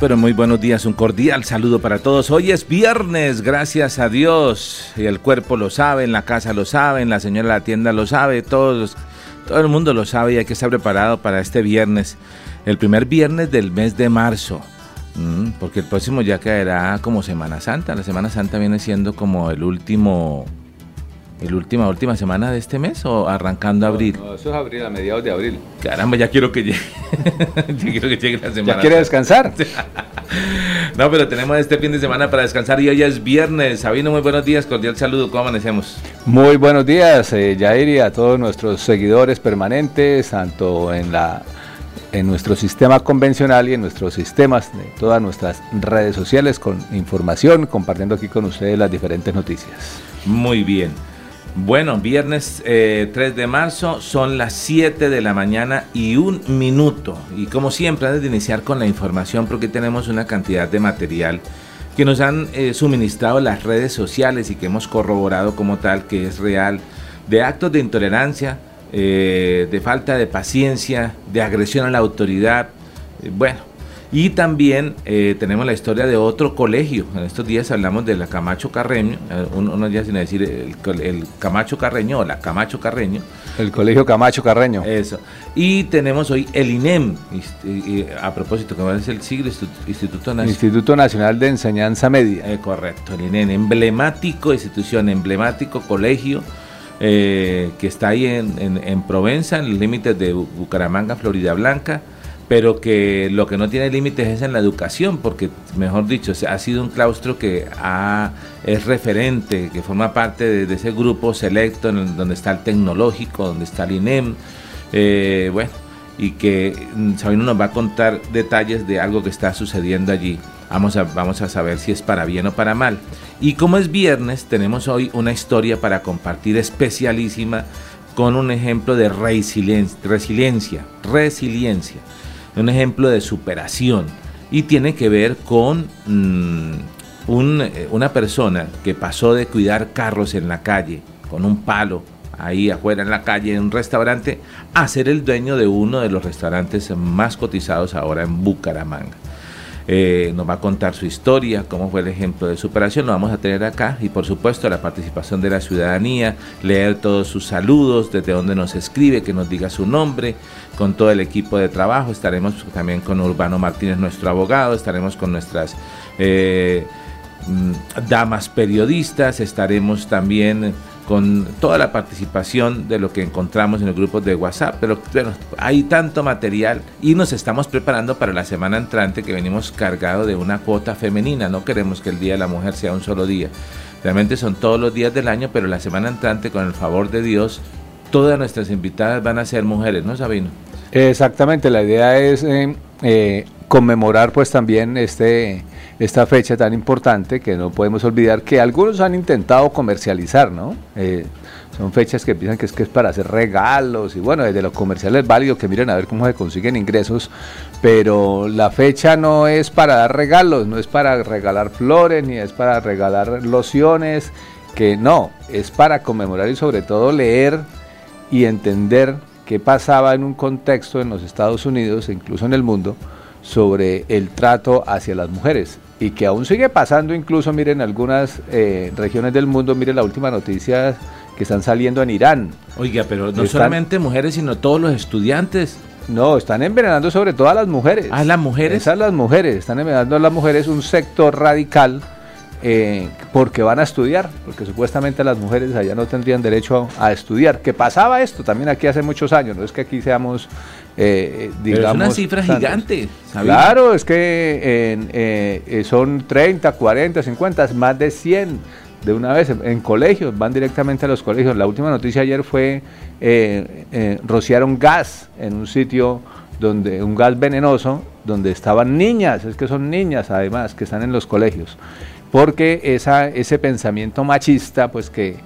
Pero muy buenos días. Un cordial saludo para todos. Hoy es viernes, gracias a Dios. Y el cuerpo lo sabe, en la casa lo saben, la señora de la tienda lo sabe, todos, todo el mundo lo sabe y hay que estar preparado para este viernes, el primer viernes del mes de marzo. Mm, porque el próximo ya caerá como Semana Santa. La Semana Santa viene siendo como el último ¿El última, última semana de este mes o arrancando abril? No, eso es abril, a mediados de abril. Caramba, ya quiero que llegue. ya quiero que llegue la semana. ¿Ya quiere descansar? no, pero tenemos este fin de semana para descansar y hoy es viernes. Sabino, muy buenos días, cordial saludo. ¿Cómo amanecemos? Muy buenos días, eh, Jair, y a todos nuestros seguidores permanentes, tanto en la en nuestro sistema convencional y en nuestros sistemas de todas nuestras redes sociales con información, compartiendo aquí con ustedes las diferentes noticias. Muy bien. Bueno, viernes 3 eh, de marzo son las 7 de la mañana y un minuto. Y como siempre, antes de iniciar con la información, porque tenemos una cantidad de material que nos han eh, suministrado las redes sociales y que hemos corroborado como tal que es real, de actos de intolerancia, eh, de falta de paciencia, de agresión a la autoridad. bueno, y también eh, tenemos la historia de otro colegio. En estos días hablamos de la Camacho Carreño, eh, unos días sin decir el, Camacho Carreño o la Camacho Carreño. El colegio Camacho Carreño. Eso. Y tenemos hoy el INEM, a propósito, que es el siglo Instituto Nacional. Instituto Nacional de Enseñanza Media. Eh, correcto, el INEM, emblemático institución, emblemático colegio. que está ahí en, en Provenza, en los límites de Bucaramanga, Florida Blanca, pero que lo que no tiene límites es en la educación, porque, mejor dicho, ha sido un claustro que es referente, que forma parte de, ese grupo selecto donde está el tecnológico, donde está el INEM, eh, bueno, y que mm, Sabino nos va a contar detalles de algo que está sucediendo allí. Vamos a, vamos a saber si es para bien o para mal. Y como es viernes, tenemos hoy una historia para compartir especialísima con un ejemplo de resiliencia, resiliencia. resiliencia un ejemplo de superación y tiene que ver con mm, eh, una persona que pasó de cuidar carros en la calle con un palo ahí afuera en la calle en un restaurante a ser el dueño de uno de los restaurantes más cotizados ahora en Bucaramanga. Eh, nos va a contar su historia, cómo fue el ejemplo de superación, lo vamos a tener acá y por supuesto la participación de la ciudadanía, leer todos sus saludos, desde donde nos escribe, que nos diga su nombre, con todo el equipo de trabajo, estaremos también con Urbano Martínez, nuestro abogado, estaremos con nuestras... Eh, mm, damas periodistas, estaremos también con toda la participación de lo que encontramos en el grupo de WhatsApp, pero bueno, hay tanto material y nos estamos preparando para la semana entrante que venimos cargado de una cuota femenina, no queremos que el Día de la Mujer sea un solo día, realmente son todos los días del año, pero la semana entrante con el favor de Dios, todas nuestras invitadas van a ser mujeres, ¿no Sabino? Exactamente, la idea es eh, eh, conmemorar pues también este esta fecha tan importante que no podemos olvidar que algunos han intentado comercializar, ¿no? Eh, son fechas que piensan que es que es para hacer regalos y bueno, desde lo comercial es válido que miren a ver cómo se consiguen ingresos, pero la fecha no es para dar regalos, no es para regalar flores ni es para regalar lociones, que no, es para conmemorar y sobre todo leer y entender qué pasaba en un contexto en los Estados Unidos e incluso en el mundo sobre el trato hacia las mujeres y que aún sigue pasando incluso, miren, algunas eh, regiones del mundo, miren la última noticia que están saliendo en Irán. Oiga, pero no solamente mujeres, sino todos los estudiantes. No, están envenenando sobre todo a las mujeres. ¿A las mujeres? Esas las mujeres, están envenenando a las mujeres, un sector radical eh, porque van a estudiar, porque supuestamente las mujeres allá no tendrían derecho a, estudiar. Que pasaba esto también aquí hace muchos años, no es que aquí seamos, eh, digamos... es una cifra gigante. Claro, es que eh, son 30, 40, 50, más de 100 de una vez en colegios, van directamente a los colegios. La última noticia ayer fue rociaron gas en un sitio donde un gas venenoso donde estaban niñas, es que son niñas además que están en los colegios porque ese pensamiento machista, pues que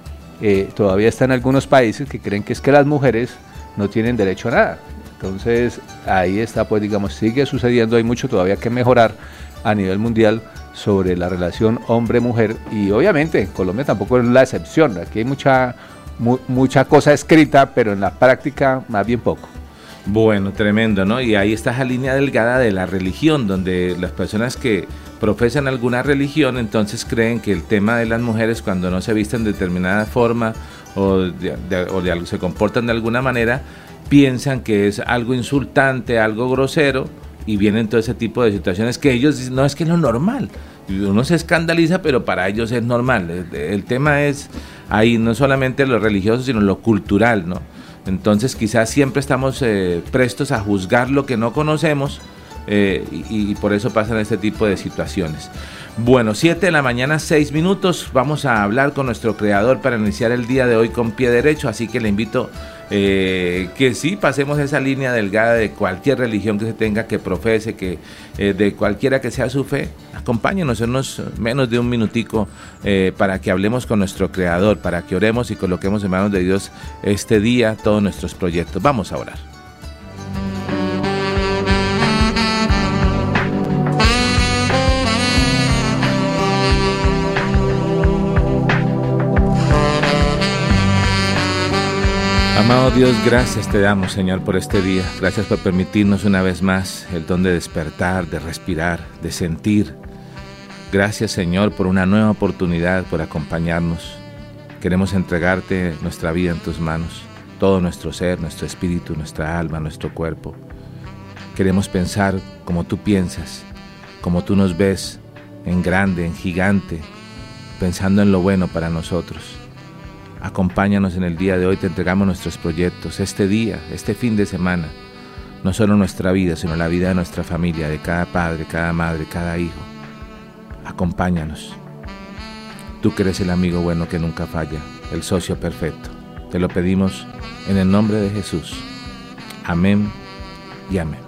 eh, todavía está en algunos países que creen que es que las mujeres no tienen derecho a nada. Entonces ahí está, pues digamos, sigue sucediendo, hay mucho todavía que mejorar a nivel mundial sobre la relación hombre-mujer y obviamente en Colombia tampoco es la excepción, aquí hay mucha, mucha cosa escrita, pero en la práctica más bien poco. Bueno, tremendo, ¿no? Y ahí está esa línea delgada de la religión, donde las personas que profesan alguna religión entonces creen que el tema de las mujeres cuando no se visten de determinada forma o, se comportan de alguna manera, piensan que es algo insultante, algo grosero, y vienen todo ese tipo de situaciones que ellos no es que es lo normal. Uno se escandaliza, pero para ellos es normal. el tema es ahí no solamente lo religioso, sino lo cultural, ¿no? Entonces quizás siempre estamos eh, prestos a juzgar lo que no conocemos eh, y, por eso pasan este tipo de situaciones. Bueno, 7 de la mañana, 6 minutos. Vamos a hablar con nuestro creador para iniciar el día de hoy con pie derecho, así que le invito eh, que sí pasemos esa línea delgada de cualquier religión que se tenga, que profese, que de cualquiera que sea su fe, acompáñenos en unos menos de un minutico eh, para que hablemos con nuestro Creador, para que oremos y coloquemos en manos de Dios este día todos nuestros proyectos. Vamos a orar. Amado Dios, gracias te damos, Señor, por este día. Gracias por permitirnos una vez más el don de despertar, de respirar, de sentir, Gracias Señor por una nueva oportunidad, por acompañarnos. Queremos entregarte nuestra vida en tus manos, todo nuestro ser, nuestro espíritu, nuestra alma, nuestro cuerpo. Queremos pensar como tú piensas, como tú nos ves, en grande, en gigante, pensando en lo bueno para nosotros. Acompáñanos en el día de hoy, te entregamos nuestros proyectos, este día, este fin de semana, no solo nuestra vida, sino la vida de nuestra familia, de cada padre, cada madre, cada hijo acompáñanos. Tú que eres el amigo bueno que nunca falla, el socio perfecto. Te lo pedimos en el nombre de Jesús. Amén y amén.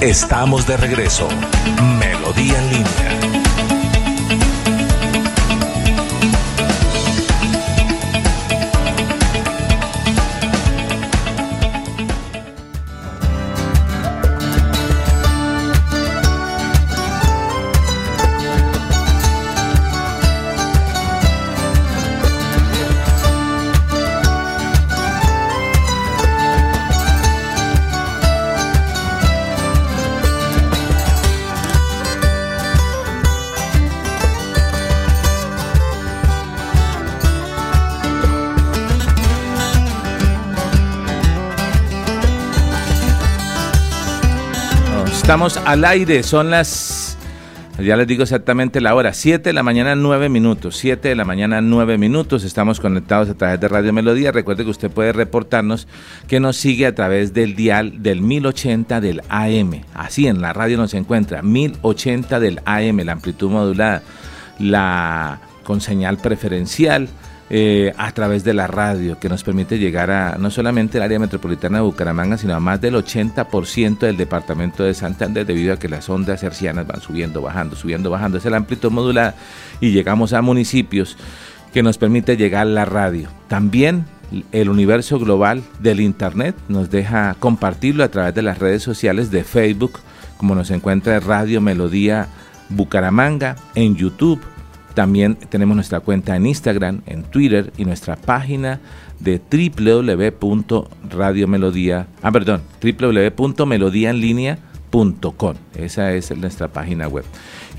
Estamos de regreso. Melodía en línea. Estamos al aire, son las, ya les digo exactamente la hora, 7 de la mañana 9 minutos, 7 de la mañana 9 minutos, estamos conectados a través de Radio Melodía, recuerde que usted puede reportarnos que nos sigue a través del dial del 1080 del AM, así en la radio nos encuentra, 1080 del AM, la amplitud modulada, la con señal preferencial, eh, a través de la radio, que nos permite llegar a no solamente el área metropolitana de Bucaramanga, sino a más del 80% del departamento de Santander, debido a que las ondas hercianas van subiendo, bajando, subiendo, bajando. Es la amplitud modulada y llegamos a municipios que nos permite llegar la radio. También el universo global del Internet. Nos deja compartirlo a través de las redes sociales de Facebook, como nos encuentra Radio Melodía Bucaramanga, en YouTube. También tenemos nuestra cuenta en Instagram, en Twitter y nuestra página de www.radiomelodía, ah, perdón, www.melodiaenlinea.com. Esa es nuestra página web.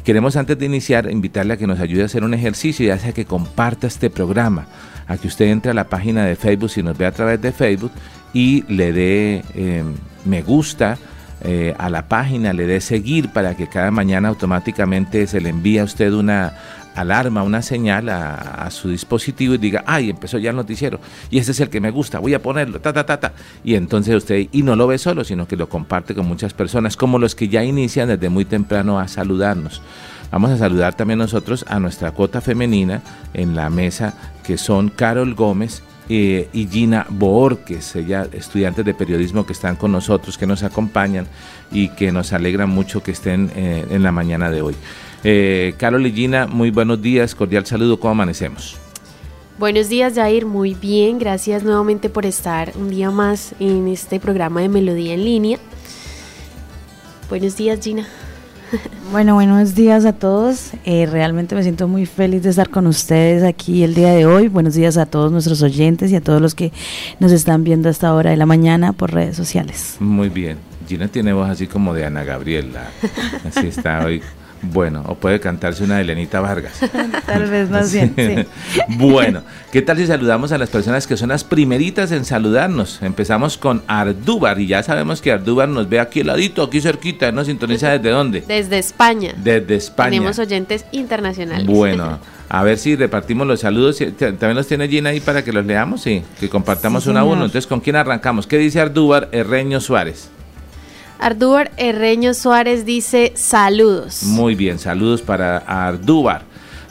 Queremos antes de iniciar invitarle a que nos ayude a hacer un ejercicio, ya sea que comparta este programa, a que usted entre a la página de Facebook si nos ve a través de Facebook y le dé eh, me gusta eh, a la página, le dé seguir para que cada mañana automáticamente se le envíe a usted una alarma, una señal a, su dispositivo y diga, ay, empezó ya el noticiero y este es el que me gusta, voy a ponerlo, ta, ta, ta, ta. Y entonces usted, y no lo ve solo, sino que lo comparte con muchas personas, como los que ya inician desde muy temprano a saludarnos. Vamos a saludar también nosotros a nuestra cuota femenina en la mesa, que son Carol Gómez eh, y Gina Boorques, ella estudiantes de periodismo que están con nosotros, que nos acompañan y que nos alegran mucho que estén eh, en la mañana de hoy. Eh, Carol y Gina, muy buenos días, cordial saludo, ¿cómo amanecemos? Buenos días, Jair. Muy bien, gracias nuevamente por estar un día más en este programa de Melodía en línea. Buenos días, Gina. Bueno, buenos días a todos. Eh, realmente me siento muy feliz de estar con ustedes aquí el día de hoy. Buenos días a todos nuestros oyentes y a todos los que nos están viendo a esta hora de la mañana por redes sociales. Muy bien. Gina tiene voz así como de Ana Gabriela. Así está hoy bueno, o puede cantarse una de Elenita Vargas. tal vez más bien. bueno, ¿qué tal si saludamos a las personas que son las primeritas en saludarnos? Empezamos con Ardúbar y ya sabemos que Ardúbar nos ve aquí al ladito, aquí cerquita, ¿nos sintoniza desde dónde? Desde España. Desde España. Tenemos oyentes internacionales. Bueno. A ver si repartimos los saludos. ¿También los tiene Gina ahí para que los leamos? Sí, que compartamos uno a uno. Entonces, ¿con quién arrancamos? ¿Qué dice Ardúbar Herreño Suárez? Ardúbar Herreño Suárez dice saludos. Muy bien, saludos para Ardúbar.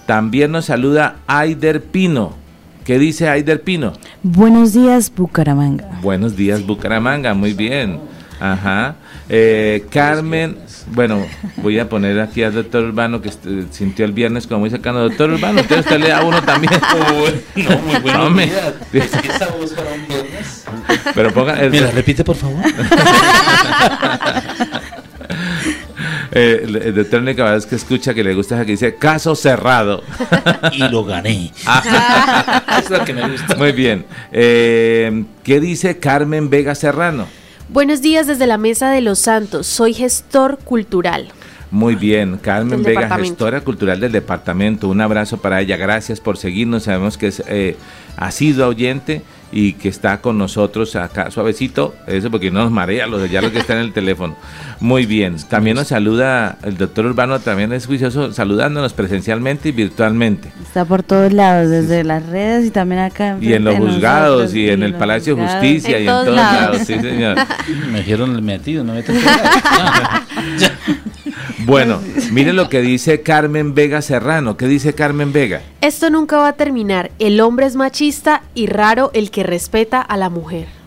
También nos saluda Aider Pino. ¿Qué dice Aider Pino? Buenos días, Bucaramanga. Buenos días, Bucaramanga, muy bien. Ajá. Eh, Carmen, bueno, voy a poner aquí al doctor Urbano que sintió el viernes como muy cercano. Doctor Urbano, usted, usted le da uno también. no, muy bueno. Esa voz para un viernes. Pero ponga. Mira, repite por favor. Eh, el, doctor única vez que escucha que le gusta que dice caso cerrado. y lo gané. es lo que me gusta. Muy bien. Eh, ¿Qué dice Carmen Vega Serrano? Buenos días desde la Mesa de los Santos. Soy gestor cultural. Muy bien, Carmen Vega, gestora cultural del departamento. Un abrazo para ella. Gracias por seguirnos. Sabemos que es, eh, ha sido oyente y que está con nosotros acá suavecito, eso porque no nos marea los ya lo que está en el teléfono. Muy bien, también nos saluda el doctor Urbano, también es juicioso saludándonos presencialmente y virtualmente. Está por todos lados, desde las redes y también acá. Y en los juzgados y en el Palacio de Justicia y en todos lados. sí señor. Me dijeron el metido, no me Bueno, mire lo que dice Carmen Vega Serrano. ¿Qué dice Carmen Vega? Esto nunca va a terminar. El hombre es machista y raro el que respeta a la mujer.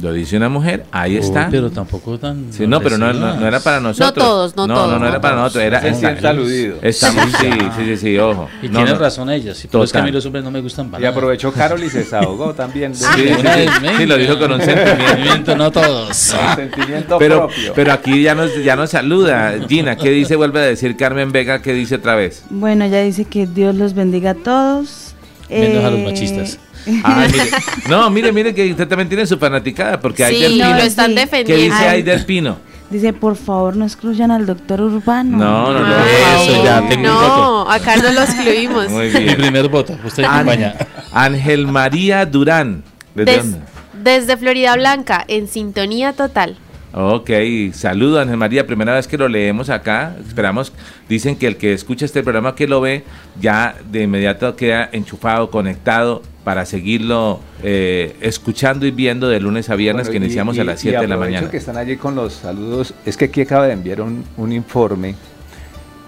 Lo dice una mujer, ahí está. Pero tampoco tan. Sí, no, pero no, no, era para nosotros. No todos, no, todos. No, no era para nosotros. Era, está, aludido. Estamos, sí, sí, sí, ojo. Y tiene razón ella. Si es que a mí los hombres no me gustan para Y aprovechó Carol y se desahogó también. Sí, sí, sí, lo dijo con un sentimiento. no todos. Un sentimiento pero, propio. Pero aquí ya nos, ya nos saluda. Gina, ¿qué dice? Vuelve a decir Carmen Vega, ¿qué dice otra vez? Bueno, ella dice que Dios los bendiga a todos. Menos a los machistas. Ah, mire. No, mire, mire que usted también tiene su fanaticada, porque sí, Pino. lo están defendiendo. ¿Qué dice Aider Pino? Dice, por favor, no excluyan al doctor Urbano. No, no, no. eso ya tengo no, voto. acá no lo excluimos. Muy bien. Mi primer voto, usted acompaña. Ángel María Durán. ¿Desde dónde? Desde Florida Blanca, en sintonía total. Ok, saludo Ángel María, primera vez que lo leemos acá, esperamos, dicen que el que escucha este programa, que lo ve, ya de inmediato queda enchufado, conectado para seguirlo eh, escuchando y viendo de lunes a viernes que iniciamos a las 7 de la mañana. que están allí con los saludos, es que aquí acaba de enviar un, informe,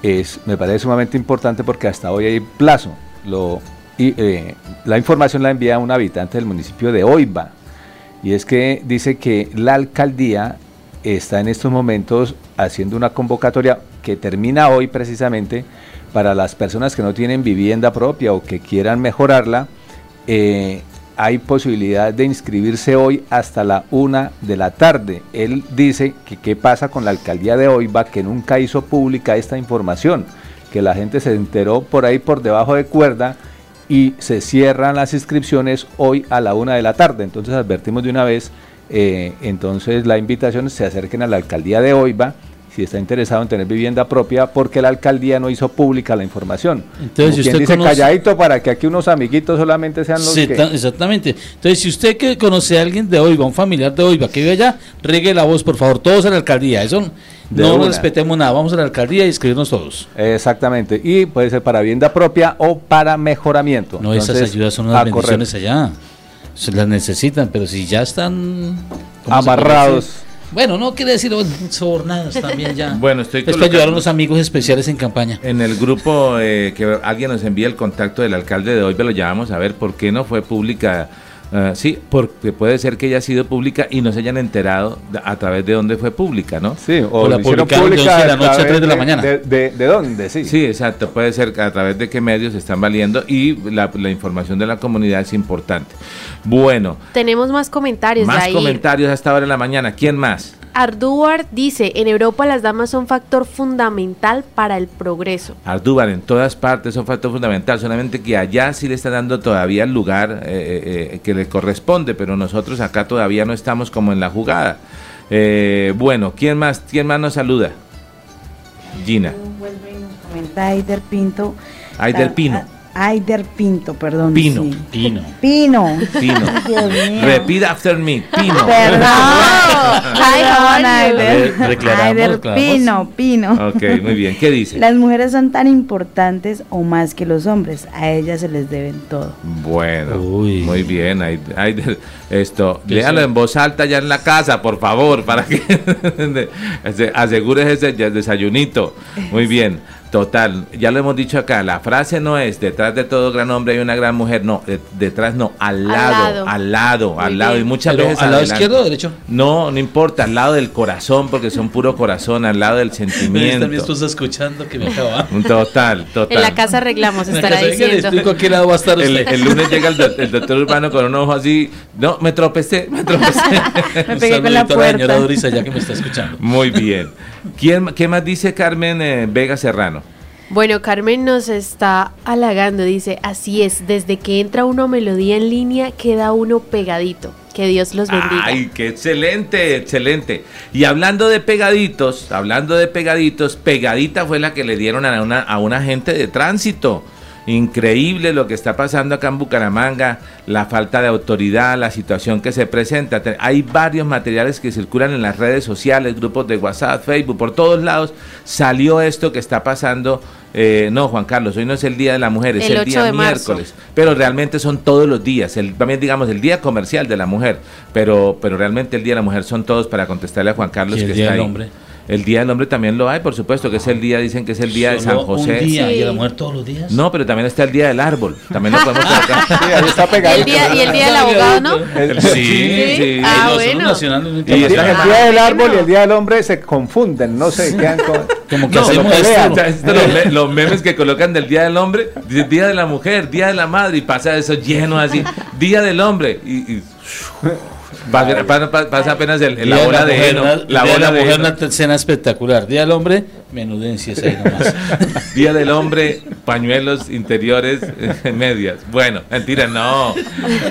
es, me parece sumamente importante porque hasta hoy hay plazo, lo, y, eh, la información la envía un habitante del municipio de Oiba, y es que dice que la alcaldía está en estos momentos haciendo una convocatoria que termina hoy precisamente para las personas que no tienen vivienda propia o que quieran mejorarla, eh, hay posibilidad de inscribirse hoy hasta la una de la tarde. Él dice que qué pasa con la alcaldía de Oiva, que nunca hizo pública esta información, que la gente se enteró por ahí por debajo de cuerda y se cierran las inscripciones hoy a la una de la tarde. Entonces advertimos de una vez, eh, entonces la invitación es se acerquen a la alcaldía de Oiva si está interesado en tener vivienda propia, porque la alcaldía no hizo pública la información. Entonces, si usted dice conoce- calladito para que aquí unos amiguitos solamente sean los Sí, que... ta- exactamente. Entonces, si usted que conoce a alguien de Oiva, un familiar de Oiva que vive allá, regue la voz, por favor, todos a la alcaldía. Eso De no una. respetemos nada. Vamos a la alcaldía y escribirnos todos. Exactamente, y puede ser para vivienda propia o para mejoramiento. No, esas ayudas son unas a correr. bendiciones allá. Se las necesitan, pero si ya están ¿cómo se Amarrados. Bueno, no quiere decir oh, sobornados también ya. Bueno, estoy Es para ayudar a unos amigos especiales en campaña. En el grupo eh, que alguien nos envía el contacto del alcalde de hoy, lo llamamos a ver por qué no fue pública. Ah, sí, porque puede ser que haya sido pública y no se hayan enterado de- a través de dónde fue pública, ¿no? Sí, o, O la publicaron de pública 11 de la noche a través 3 de la mañana. De, de- de dónde? Sí. Sí, exacto, puede ser a través de qué medios están valiendo y la, la información de la comunidad es importante. Bueno, Tenemos más comentarios más de ahí. comentarios hasta ahora en la mañana. ¿Quién más? Arduar dice, en Europa las damas son factor fundamental para el progreso. Ardúbar en todas partes es un factor fundamental, solamente que allá sí le está dando todavía el lugar eh, eh, eh, que le corresponde, pero nosotros acá todavía no estamos como en la jugada. Eh, bueno, ¿quién más, ¿quién más nos saluda? Gina. Vuelve y nos comenta Aider Pinto. Aider Pino. Aider Pinto, perdón. Pino. sí. Pino. Pino. Pino. Repeat after me, Pino. Perdón. You? Aider. Aider. Pino, Pino. Ok, muy bien. ¿Qué dice? Las mujeres son tan importantes o más que los hombres. A ellas se les deben todo. Bueno, Uy. muy bien. Hay- esto, ¿Qué léalo en voz alta ya en la casa, por favor, para que ase- asegures ese desayunito. Muy bien. Total, ya lo hemos dicho acá, la frase no es detrás de todo gran hombre hay una gran mujer, no, de- detrás no, al lado, al lado, al lado, y muchas Pero, veces ¿al lado adelante. izquierdo o derecho? No, no importa, al lado del corazón, porque son puro corazón, al lado del Está mi sentimiento. esposa escuchando que me acaba. Un Total, total. En la casa arreglamos, estará casa, venga, le diciendo. explico a qué lado va a estar El, usted. el lunes llega el, doc- el doctor Urbano con un ojo así. No, me tropecé, me tropecé. Me Un pegué con saludito la a la puerta. señora Dorisa, ya que me está escuchando. Muy bien. ¿Quién, ¿Qué más dice Carmen eh, Vega Serrano? Bueno, Carmen nos está halagando, dice, así es, desde que entra una melodía en línea queda uno pegadito. Que Dios los bendiga. Ay, qué excelente, excelente. Y hablando de pegaditos, hablando de pegaditos, pegadita fue la que le dieron a una, a un agente de tránsito. Increíble lo que está pasando acá en Bucaramanga, la falta de autoridad, la situación que se presenta. Hay varios materiales que circulan en las redes sociales, grupos de WhatsApp, Facebook, por todos lados. Salió esto que está pasando. eh, no, Juan Carlos, hoy no es el Día de la Mujer, es El el, 8 día miércoles. Pero realmente son todos los días, el, también digamos el Día Comercial de la Mujer, pero, pero realmente el Día de la Mujer son todos para contestarle a Juan Carlos ¿Y el que Día está del ahí. Hombre? El Día del Hombre también lo hay, por supuesto, que es el día, dicen que es el día de San José. Un día, Sí. y a la mujer todos los días. No, pero también está el Día del Árbol, también lo podemos colocar. Sí, ahí está Y el día, y el día del abogado, ¿no? El- Sí, Sí. sí. Ah, son bueno. Y El día, el día del Ah, árbol y el día del hombre se confunden, no sé, quedan con- Como que No, hacemos se lo pelean. Esto los, me- los memes que colocan del Día del Hombre, Día de la Mujer, Día de la Madre, y pasa eso lleno así, Día del Hombre, y, y- pasa, apenas el- el- la bola de mujer, heno, una- la bola la de mujer, heno. una escena espectacular. Día del hombre, menudencias ahí nomás. Día del Hombre, pañuelos interiores, eh, medias. Bueno, mentira, no.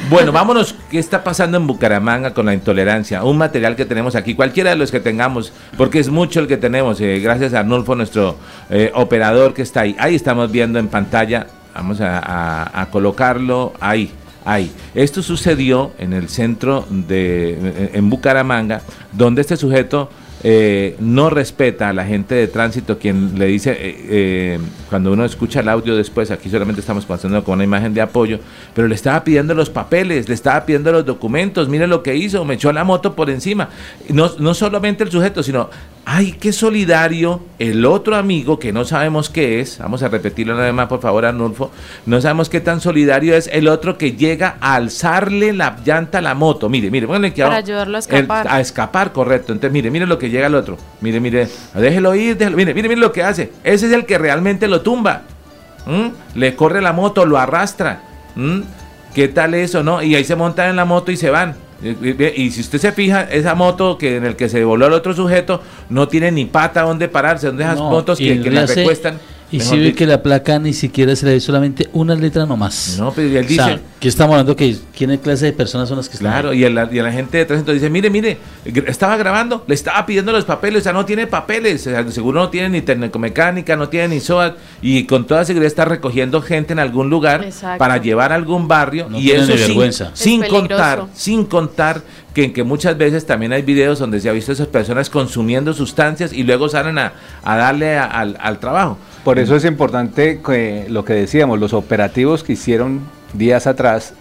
Bueno, vámonos. ¿Qué está pasando en Bucaramanga con la intolerancia? Un material que tenemos aquí, cualquiera de los que tengamos, porque es mucho el que tenemos. eh, gracias a Arnulfo, nuestro eh, operador que está ahí. Ahí estamos viendo en pantalla. Vamos a, a- a colocarlo ahí. Esto sucedió en el centro de en Bucaramanga, donde este sujeto eh, no respeta a la gente de tránsito quien le dice, eh, eh, cuando uno escucha el audio después, aquí solamente estamos pasando con una imagen de apoyo, pero le estaba pidiendo los papeles, le estaba pidiendo los documentos, mire lo que hizo, me echó la moto por encima. No, no solamente el sujeto, sino, ay, qué solidario el otro amigo que no sabemos qué es, vamos a repetirlo nada más por favor Arnulfo, no sabemos qué tan solidario es el otro que llega a alzarle la llanta a la moto, mire, mire, pónganle aquí Para ayudarlo a El- escapar. a escapar, correcto. Entonces, mire, mire lo que llega el otro. Mire, mire, déjelo ir, déjelo. Mire, mire, mire lo que hace. Ese es el que realmente lo tumba. ¿Mm? Le corre la moto, lo arrastra. ¿Mm? ¿qué tal eso, no? Y ahí se montan en la moto y se van. Y, y- y si usted se fija, esa moto que en el que se voló el otro sujeto no tiene ni pata donde pararse, donde esas No, motos que, que la recuestan. Y si ve que la placa ni siquiera se le ve solamente una letra nomás. No, pero él O sea, dice, que estamos hablando que quién clase de personas son las que están Claro, ahí? y el, y el agente de tránsito dice, mire, mire, estaba grabando, le estaba pidiendo los papeles, o sea, no tiene papeles, o sea, seguro no tiene ni tecnomecánica, no tiene ni SOAT, y con toda seguridad está recogiendo gente en algún lugar Exacto. para llevar a algún barrio, No y eso ni sin, vergüenza. sin Es contar, sin contar que, que muchas veces también hay videos donde se ha visto a esas personas consumiendo sustancias y luego salen a, a darle a- al, al trabajo. Por eso es importante que, lo que decíamos, los operativos que hicieron días atrás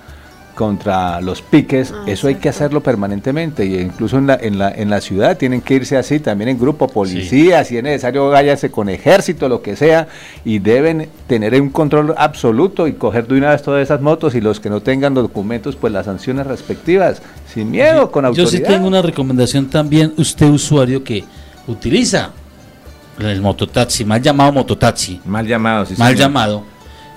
contra los piques, Ah, eso hay que hacerlo permanentemente. Y incluso en la, en la, en la ciudad tienen que irse así también en grupo, policías, si es necesario váyase con ejército, lo que sea, y deben tener un control absoluto y coger de una vez todas esas motos y los que no tengan los documentos, pues las sanciones respectivas, sin miedo, con Yo autoridad. sí tengo una recomendación también, usted usuario que utiliza el mototaxi, mal llamado mototaxi, Mal llamado, sí, mal señor. llamado,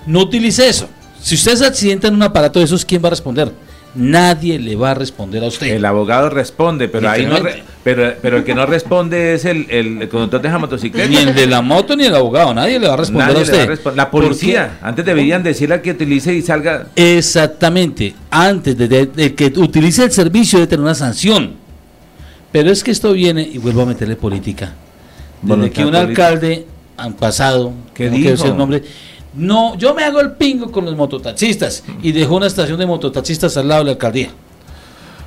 no utilice eso. Si usted se accidenta en un aparato de esos, ¿quién va a responder? Nadie le va a responder a usted. El abogado responde, pero ahí no re- pero, pero el que no responde es el, el, el conductor de la motocicleta. Ni el de la moto ni el abogado, nadie le va a responder Nadie a usted. La policía, antes deberían decirle al que utilice y salga. Exactamente, antes de, de- de que utilice el servicio de tener una sanción. Pero es que esto viene, y vuelvo a meterle política. Desde que un política. alcalde han pasado, ¿Qué no quiero el nombre, no, yo me hago el pingo con los mototaxistas y dejó una estación de mototaxistas al lado de la alcaldía.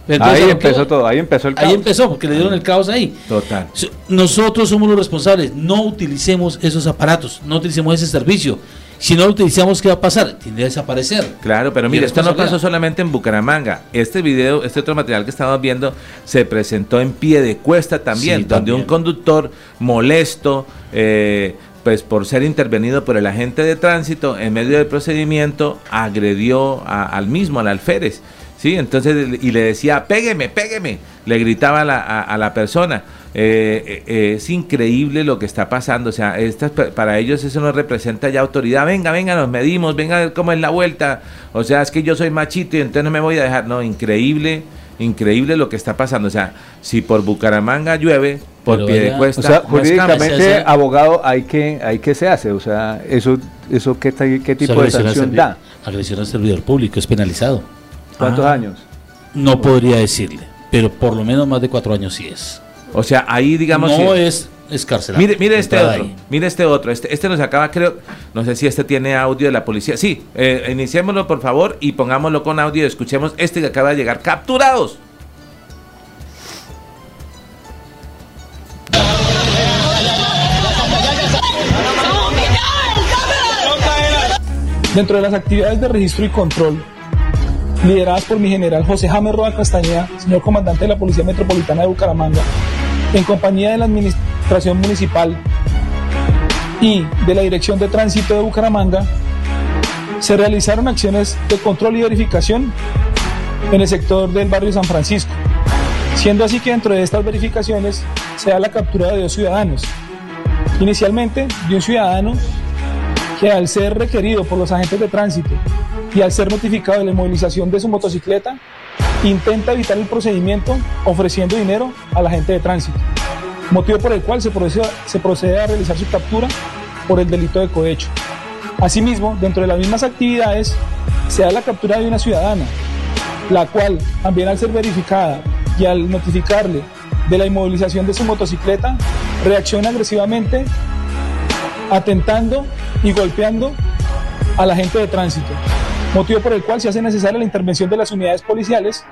Entonces, ahí ¿a lo empezó que- todo, ahí empezó el Ahí caos. empezó, porque le dieron el caos ahí. Total. So- Nosotros somos los responsables, no utilicemos esos aparatos, no utilicemos ese servicio. Si no lo utilizamos, ¿qué va a pasar? Tiende a desaparecer. Claro, pero mire, esto no pasó solamente en Bucaramanga. Este video, este otro material que estamos viendo, se presentó en pie de cuesta también, Sí, donde también. un conductor molesto, eh, pues por ser intervenido por el agente de tránsito en medio del procedimiento, agredió a- al mismo, al alférez. Sí, entonces, y le decía, pégueme, pégueme, le gritaba a la, a- a la persona. Eh, eh, es increíble lo que está pasando, o sea, estas, para ellos eso no representa ya autoridad, venga, venga, nos medimos, venga a ver cómo es la vuelta, o sea, es que yo soy machito y entonces no me voy a dejar, no, increíble, increíble lo que está pasando, o sea, si por Bucaramanga llueve, por pie de cuesta, O sea, jurídicamente, abogado, hay que, hay que se hace, o sea, eso, eso qué, tipo de Agresión al sanción da, Agresión al servidor público es penalizado. ¿cuántos Ah. años? No podría decirle, pero por lo menos más de cuatro años sí es. O sea, ahí digamos... no si- es escarcelado. Mire, mire este otro, ahí. mire este otro, este, este nos acaba, creo, no sé si este tiene audio de la policía. Sí, eh, iniciémoslo por favor y pongámoslo con audio y escuchemos este que acaba de llegar. ¡Capturados! Dentro de las actividades de registro y control, lideradas por mi general José James Roa Castañeda, señor comandante de la Policía Metropolitana de Bucaramanga, en compañía de la Administración Municipal y de la Dirección de Tránsito de Bucaramanga, se realizaron acciones de control y verificación en el sector del barrio San Francisco, siendo así que dentro de estas verificaciones se da la captura de dos ciudadanos. Inicialmente, de un ciudadano que al ser requerido por los agentes de tránsito y al ser notificado de la inmovilización de su motocicleta, intenta evitar el procedimiento ofreciendo dinero al agente de tránsito, motivo por el cual se procede, a realizar su captura por el delito de cohecho. Asimismo, dentro de las mismas actividades, se da la captura de una ciudadana, la cual también al ser verificada y al notificarle de la inmovilización de su motocicleta, reacciona agresivamente atentando y golpeando al agente de tránsito, motivo por el cual se hace necesaria la intervención de las unidades policiales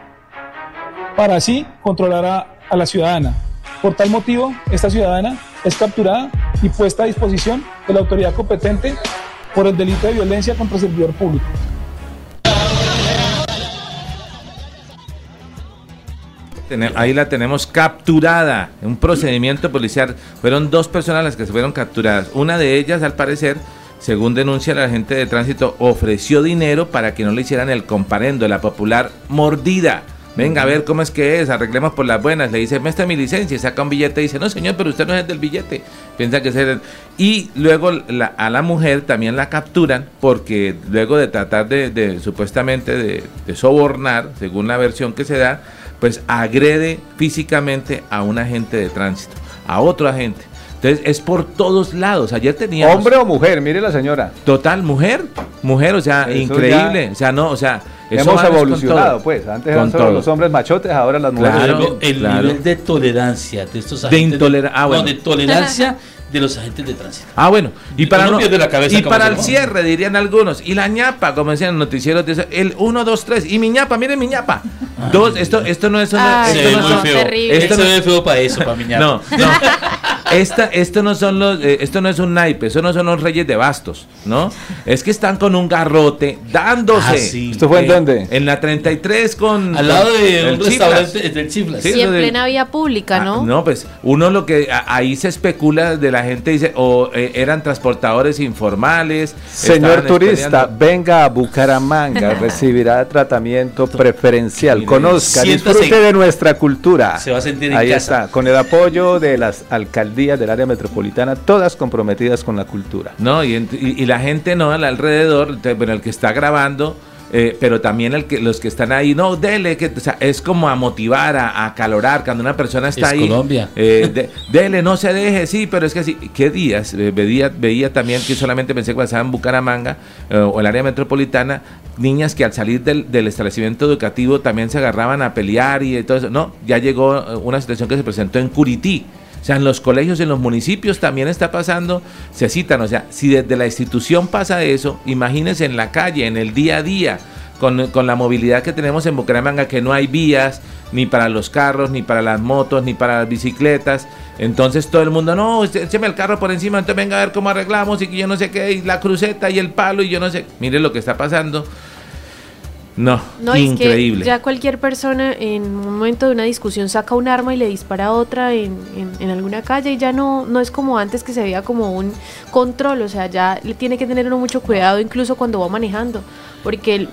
para así controlar a, la ciudadana. Por tal motivo, esta ciudadana es capturada y puesta a disposición de la autoridad competente por el delito de violencia contra el servidor público. Ahí la tenemos capturada. Un procedimiento policial. Fueron dos personas las que se fueron capturadas. Una de ellas, al parecer, según denuncia la agente de tránsito, ofreció dinero para que no le hicieran el comparendo, la popular mordida. venga a ver cómo es que es, arreglemos por las buenas. Le dice, muestra mi licencia, saca un billete y dice, no señor, pero usted no es el del billete. Piensa que es el... Y luego la- a la mujer también la capturan porque luego de tratar de, de, supuestamente de, de sobornar, según la versión que se da, pues agrede físicamente a un agente de tránsito, a otro agente. Entonces es por todos lados. Ayer teníamos... Hombre o mujer, mire la señora. Total, mujer, mujer, o sea, Eso increíble, ya- o sea, no, o sea, eso Hemos evolucionado, todo. pues. Antes Con eran solo los hombres machotes, ahora las mujeres. Claro. El claro. nivel de tolerancia de estos De agentes. intolera- ah, no, bueno. de tolerancia de los agentes de tránsito. Ah, bueno, y para, no- pierde la cabeza y para se el cierre dirían algunos, y la ñapa, como decían los noticieros, de eso, el 1, 2, 3, y mi ñapa, miren mi ñapa. Dos, esto, esto no es una... Ay, se esto ve no muy feo. terrible. Esto se ve feo para eso, para mi ñapa. No, no. Esta, esto no son los, eh, esto no es un naipe, eso no son los reyes de bastos, ¿no? Es que están con un garrote dándose. Ah, sí. ¿Esto fue en Eh, dónde? En la 33 con Al lado de el un Chiflas. restaurante del Chiflas. Sí, Sí, en de- plena vía pública, Ah, ¿no? no, pues uno lo que a- ahí se especula de la gente dice o eh, eran transportadores informales. Señor turista, venga a Bucaramanga, recibirá tratamiento preferencial. Conozca, siéntase- disfrute de nuestra cultura. Se va a sentir en Ahí casa. está, con el apoyo de las alcaldías del área metropolitana, todas comprometidas con la cultura. No, y, y- y la gente no al alrededor, bueno, el que está grabando, eh, pero también el que, los que están ahí, no, dele, que, o sea, es como a motivar, a, a acalorar, cuando una persona está Es ahí. Colombia. eh, de- dele, no se deje, sí, pero es que sí. ¿Qué días? Eh, veía, veía también que solamente pensé que pasaba en Bucaramanga eh, o el área metropolitana, niñas que al salir del, del establecimiento educativo también se agarraban a pelear y todo eso. No, ya llegó eh, una situación que se presentó en Curití. O sea, en los colegios, en los municipios también está pasando, se citan, o sea, si desde la institución pasa eso, imagínense en la calle, en el día a día, con, con la movilidad que tenemos en Bucaramanga, que no hay vías, ni para los carros, ni para las motos, ni para las bicicletas. Entonces todo el mundo, no, écheme el carro por encima, entonces venga a ver cómo arreglamos y que yo no sé qué, y la cruceta y el palo y yo no sé. Mire lo que está pasando. No, No, es increíble. que ya cualquier persona en un momento de una discusión saca un arma y le dispara a otra en, en- en alguna calle y ya no, no es como antes que se veía como un control, o sea, ya le tiene que tener uno mucho cuidado incluso cuando va manejando, porque, el-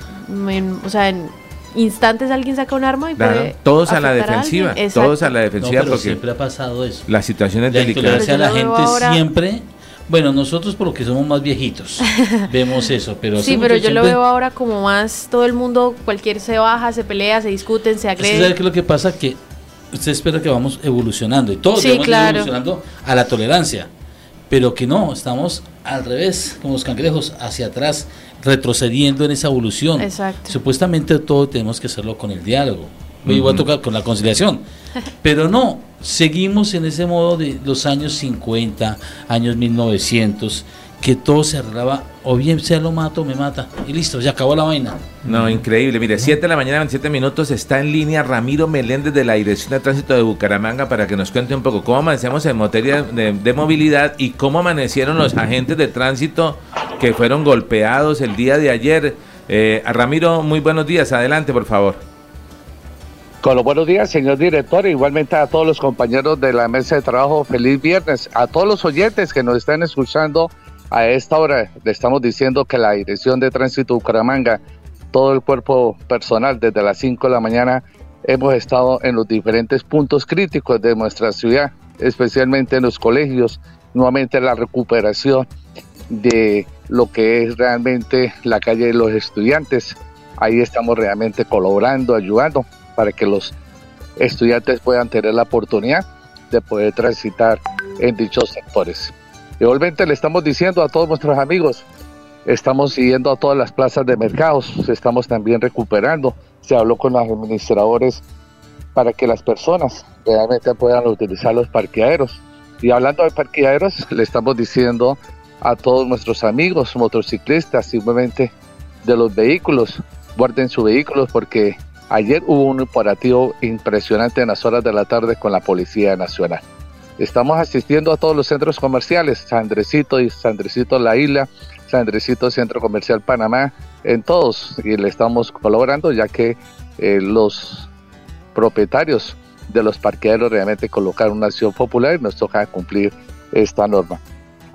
en- o sea, en instantes alguien saca un arma y Claro, puede todos a la defensiva, todos a la No, defensiva pero porque siempre ha pasado eso. la situación es La delicada. la gente ahora- siempre. Bueno, nosotros por lo que somos más viejitos vemos eso, pero Sí, pero yo lo veo ahora como más todo el mundo, cualquier se baja, se pelea, se discuten, se agrede. ¿sabe qué es lo que pasa? Que usted espera que vamos evolucionando y todos Sí, ir claro. evolucionando a la tolerancia, pero que no, estamos al revés, como los cangrejos, hacia atrás, retrocediendo en esa evolución. Exacto. Supuestamente todo tenemos que hacerlo con el diálogo. Hoy voy a tocar con la conciliación. Pero no, seguimos en ese modo de los años 50, años 1900, que todo se arreglaba, o bien sea lo mato o me mata, y listo, ya acabó la vaina. No, increíble. Mire, 7 de la mañana, 27 minutos, está en línea Ramiro Meléndez de la Dirección de Tránsito de Bucaramanga para que nos cuente un poco cómo amanecemos en materia de, de movilidad y cómo amanecieron los agentes de tránsito que fueron golpeados el día de ayer. Eh, a Ramiro, muy buenos días. Adelante, por favor. Con los buenos días, señor director, e igualmente a todos los compañeros de la mesa de trabajo, feliz viernes. A todos los oyentes que nos están escuchando a esta hora, le estamos diciendo que la Dirección de Tránsito Bucaramanga, todo el cuerpo personal desde las 5 de la mañana, hemos estado en los diferentes puntos críticos de nuestra ciudad, especialmente en los colegios, nuevamente la recuperación de lo que es realmente la calle de los estudiantes. Ahí estamos realmente colaborando, ayudando para que los estudiantes puedan tener la oportunidad de poder transitar en dichos sectores. Igualmente le estamos diciendo a todos nuestros amigos, estamos siguiendo a todas las plazas de mercados, estamos también recuperando, se habló con los administradores para que las personas realmente puedan utilizar los parqueaderos. Y hablando de parqueaderos, le estamos diciendo a todos nuestros amigos motociclistas, simplemente de los vehículos, guarden sus vehículos porque ayer hubo un operativo impresionante en las horas de la tarde con la Policía Nacional. Estamos asistiendo a todos los centros comerciales, Sandrecito y Sandrecito La Isla, Sandrecito Centro Comercial Panamá, en todos, y le estamos colaborando ya que eh, los propietarios de los parqueaderos realmente colocaron una acción popular y nos toca cumplir esta norma.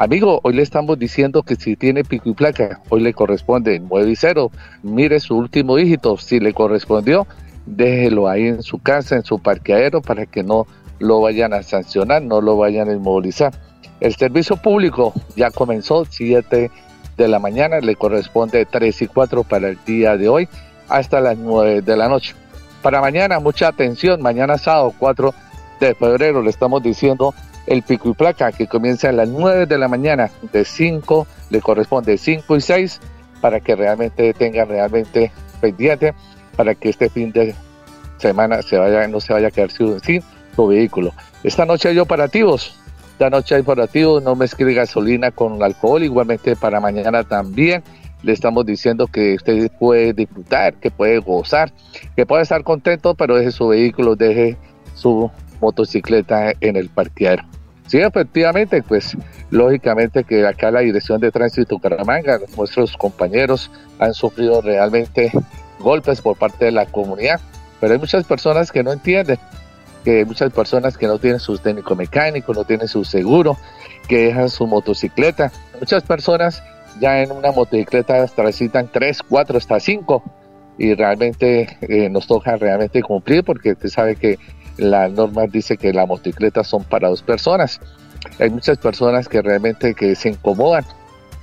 Amigo, hoy le estamos diciendo que si tiene pico y placa, hoy le corresponde 9 y 0. Mire su último dígito, si le correspondió, déjelo ahí en su casa, en su parqueadero, para que no lo vayan a sancionar, no lo vayan a inmovilizar. El servicio público ya comenzó, 7 de la mañana, le corresponde 3 y 4 para el día de hoy, hasta las 9 de la noche. Para mañana, mucha atención, mañana sábado 4 de febrero, le estamos diciendo el pico y placa que comienza a las 9 de la mañana, de 5, le corresponde 5 y 6, para que realmente tengan realmente pendiente, para que este fin de semana se vaya, no se vaya a quedar sin, su vehículo. Esta noche hay operativos, esta noche hay operativos, no mezcle gasolina con alcohol, igualmente para mañana también. Le estamos diciendo que usted puede disfrutar, que puede gozar, que puede estar contento, pero deje su vehículo, deje su motocicleta en el parqueadero. Sí, efectivamente, pues lógicamente que acá la Dirección de Tránsito Caramanga, nuestros compañeros han sufrido realmente golpes por parte de la comunidad, pero hay muchas personas que no entienden, que hay muchas personas que no tienen su técnico mecánico, no tienen su seguro, que dejan su motocicleta. Muchas personas ya en una motocicleta transitan 3, 4, hasta 5 y realmente eh, nos toca realmente cumplir porque usted sabe que la norma dice que las motocicletas son para dos personas. Hay muchas personas que realmente que se incomodan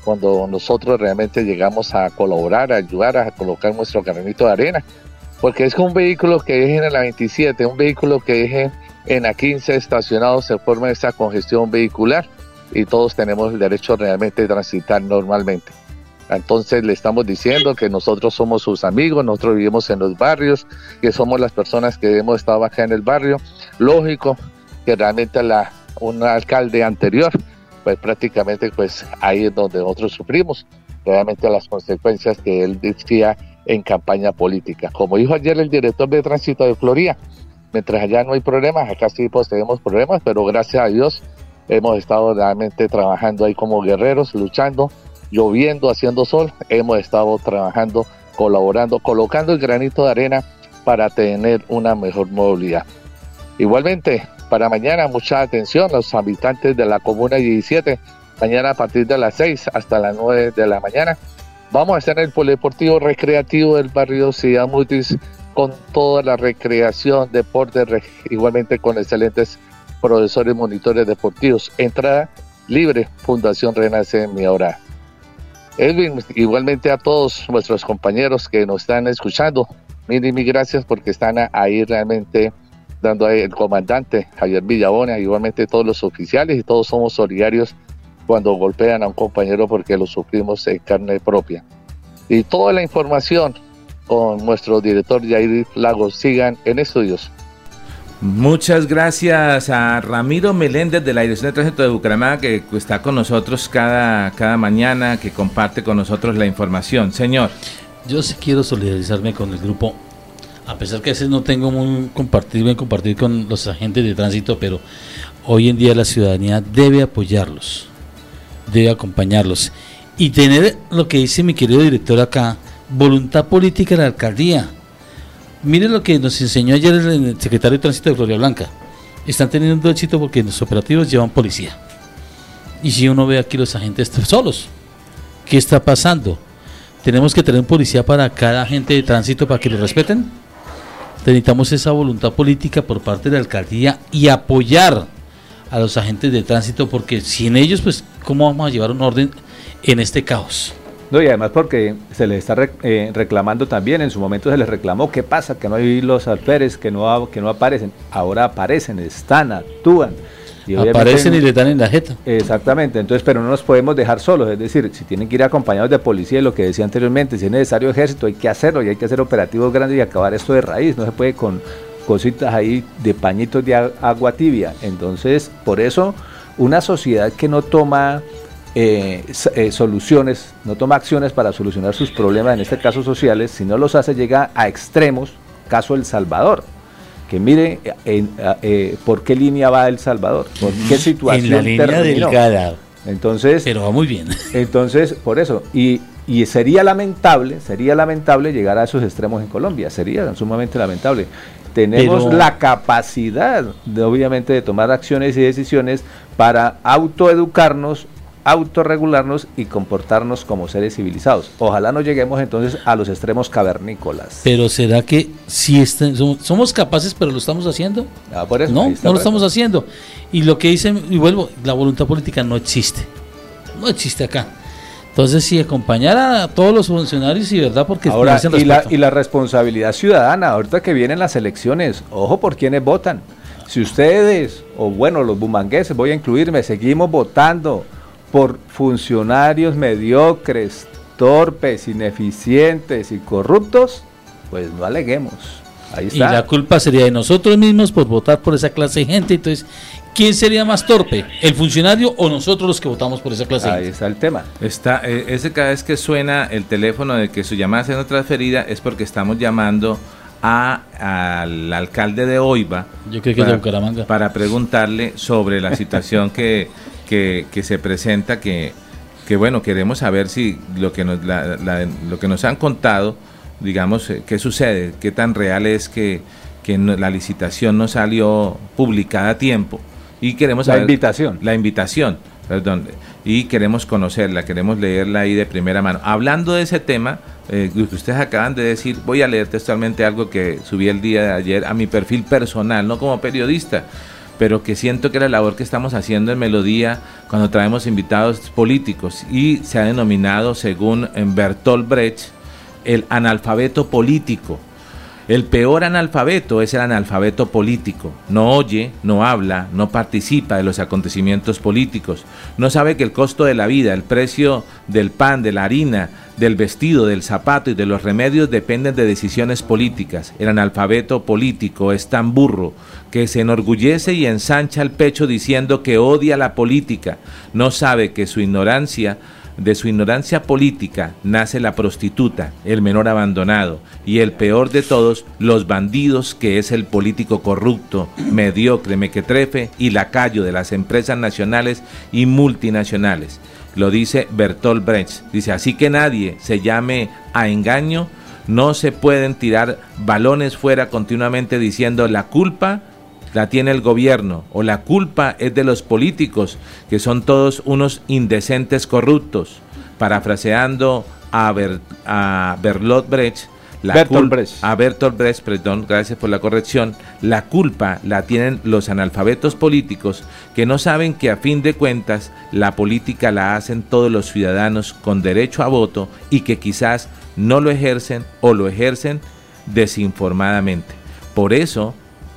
cuando nosotros realmente llegamos a colaborar, a ayudar a colocar nuestro granito de arena, porque es que un vehículo que deje en la 27, un vehículo que deje en la 15 estacionado se forma esa congestión vehicular y todos tenemos el derecho realmente de transitar normalmente. Entonces le estamos diciendo que nosotros somos sus amigos, nosotros vivimos en los barrios, que somos las personas que hemos estado acá en el barrio. Lógico que realmente la, un alcalde anterior, pues prácticamente pues ahí es donde nosotros sufrimos realmente las consecuencias que él decía en campaña política. Como dijo ayer el director de tránsito de Florida, mientras allá no hay problemas, acá sí pues tenemos problemas, pero gracias a Dios hemos estado realmente trabajando ahí como guerreros, luchando lloviendo, haciendo sol, hemos estado trabajando, colaborando, colocando el granito de arena para tener una mejor movilidad. Igualmente, para mañana, mucha atención, los habitantes de la Comuna 17, mañana a partir de las 6 hasta las 9 de la mañana, vamos a estar en el Polideportivo Recreativo del barrio Ciudad Mutis con toda la recreación, deporte, igualmente con excelentes profesores monitores deportivos. Entrada libre, Fundación Renace en mi hora. Edwin, igualmente a todos nuestros compañeros que nos están escuchando, mil y mil gracias porque están ahí realmente dando ahí el comandante Javier Villabona, igualmente todos los oficiales y todos somos solidarios cuando golpean a un compañero porque lo sufrimos en carne propia. Y toda la información con nuestro director Jair Lagos, sigan en estudios. Muchas gracias a Ramiro Meléndez de la Dirección de Tránsito de Bucaramanga que está con nosotros cada, cada mañana, que comparte con nosotros la información. Señor. Yo sí quiero solidarizarme con el grupo, a pesar que a veces no tengo muy compartir, compartir con los agentes de tránsito, pero hoy en día la ciudadanía debe apoyarlos, debe acompañarlos y tener lo que dice mi querido director acá, voluntad política de la alcaldía Miren lo que nos enseñó ayer el secretario de Tránsito de Gloria Blanca. Están teniendo éxito porque los operativos llevan policía. Y si uno ve aquí los agentes solos, ¿qué está pasando? ¿Tenemos que tener policía para cada agente de tránsito para que lo respeten? Necesitamos esa voluntad política por parte de la alcaldía y apoyar a los agentes de tránsito porque sin ellos, pues, ¿cómo vamos a llevar un orden en este caos? No, y además porque se les está eh, reclamando también, en su momento se les reclamó, ¿qué pasa? Que no hay los alférez, que no, que no aparecen. Ahora aparecen, están, actúan. Y aparecen y le dan en la jeta. Exactamente, entonces, pero no nos podemos dejar solos, es decir, si tienen que ir acompañados de policía, lo que decía anteriormente, si es necesario ejército, hay que hacerlo y hay que hacer operativos grandes y acabar esto de raíz, no se puede con cositas ahí de pañitos de agua tibia. Entonces, por eso, una sociedad que no toma eh, eh, soluciones, no toma acciones para solucionar sus problemas, en este caso sociales, si no los hace llega a extremos, caso El Salvador, que mire eh, por qué línea va El Salvador, por qué situación. En la línea delgada. Entonces, pero va muy bien. Entonces, por eso, y, y sería lamentable, sería lamentable llegar a esos extremos en Colombia, sería sumamente lamentable tenemos la capacidad de obviamente de tomar acciones y decisiones para autoeducarnos autorregularnos y comportarnos como seres civilizados. Ojalá no lleguemos entonces a los extremos cavernícolas. Pero ¿será que si este- somos, capaces, pero lo estamos haciendo? Ah, por eso, no, está no lo estamos haciendo. Y lo que dicen, y vuelvo, la voluntad política no existe. No existe acá. Entonces, si acompañar a todos los funcionarios y verdad, porque Ahora, y la, y la responsabilidad ciudadana, ahorita que vienen las elecciones, ojo por quienes votan. Si ustedes, o bueno, los bumangueses, voy a incluirme, seguimos votando por funcionarios mediocres, torpes, ineficientes y corruptos, pues no aleguemos. Ahí Y está. la culpa sería de nosotros mismos por votar por esa clase de gente. Entonces, ¿quién sería más torpe? ¿El funcionario o nosotros los que votamos por esa clase de Ahí gente? está el tema. Está, eh, ese cada vez que suena el teléfono de que su llamada sea transferida es porque estamos llamando a, al alcalde de Oiva Yo creo que es de Bucaramanga. para preguntarle sobre la situación que, que, que se presenta, que, que bueno, queremos saber si lo que nos, la- la- lo que nos han contado, digamos, eh, qué sucede, qué tan real es que, que no- la licitación no salió publicada a tiempo y queremos La saber invitación. la invitación, perdón, y queremos conocerla, queremos leerla ahí de primera mano. Hablando de ese tema, eh, que ustedes acaban de decir, voy a leer textualmente algo que subí el día de ayer a mi perfil personal, no como periodista, pero que siento que la labor que estamos haciendo en Melodía cuando traemos invitados políticos y se ha denominado, según Bertolt Brecht, el analfabeto político. El peor analfabeto es el analfabeto político. No oye, no habla, no participa de los acontecimientos políticos. No sabe que el costo de la vida, el precio del pan, de la harina, del vestido, del zapato y de los remedios dependen de decisiones políticas. El analfabeto político es tan burro que se enorgullece y ensancha el pecho diciendo que odia la política. No sabe que su ignorancia de su ignorancia política nace la prostituta, el menor abandonado y el peor de todos, los bandidos que es el político corrupto, mediocre, mequetrefe y lacayo de las empresas nacionales y multinacionales. Lo dice Bertolt Brecht. Dice, así que nadie se llame a engaño, no se pueden tirar balones fuera continuamente diciendo la culpa la tiene el gobierno o la culpa es de los políticos, que son todos unos indecentes corruptos. Parafraseando a, Ber- a Bertolt Brecht, la Bertolt Brecht. a Bertolt Brecht, perdón, gracias por la corrección, la culpa la tienen los analfabetos políticos que no saben que a fin de cuentas la política la hacen todos los ciudadanos con derecho a voto y que quizás no lo ejercen o lo ejercen desinformadamente. Por eso,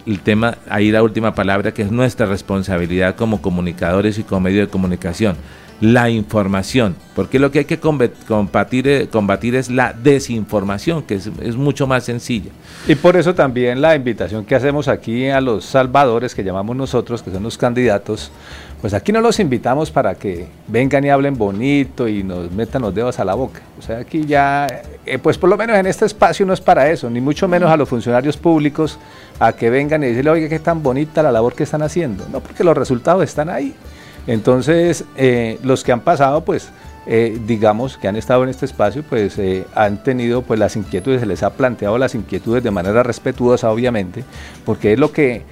el tema, ahí la última palabra, que es nuestra responsabilidad como comunicadores y como medio de comunicación, la información, porque lo que hay que combat- combatir, eh, combatir es la desinformación, que es, es mucho más sencilla. Y por eso también la invitación que hacemos aquí a los salvadores, que llamamos nosotros, que son los candidatos, pues aquí no los invitamos para que vengan y hablen bonito y nos metan los dedos a la boca. O sea, aquí ya, eh, pues por lo menos en este espacio no es para eso, ni mucho menos a los funcionarios públicos a que vengan y decirle, oiga, qué tan bonita la labor que están haciendo. No, porque los resultados están ahí. Entonces, eh, los que han pasado, pues, eh, digamos, que han estado en este espacio, pues han tenido pues las inquietudes, se les ha planteado las inquietudes de manera respetuosa, obviamente, porque es lo que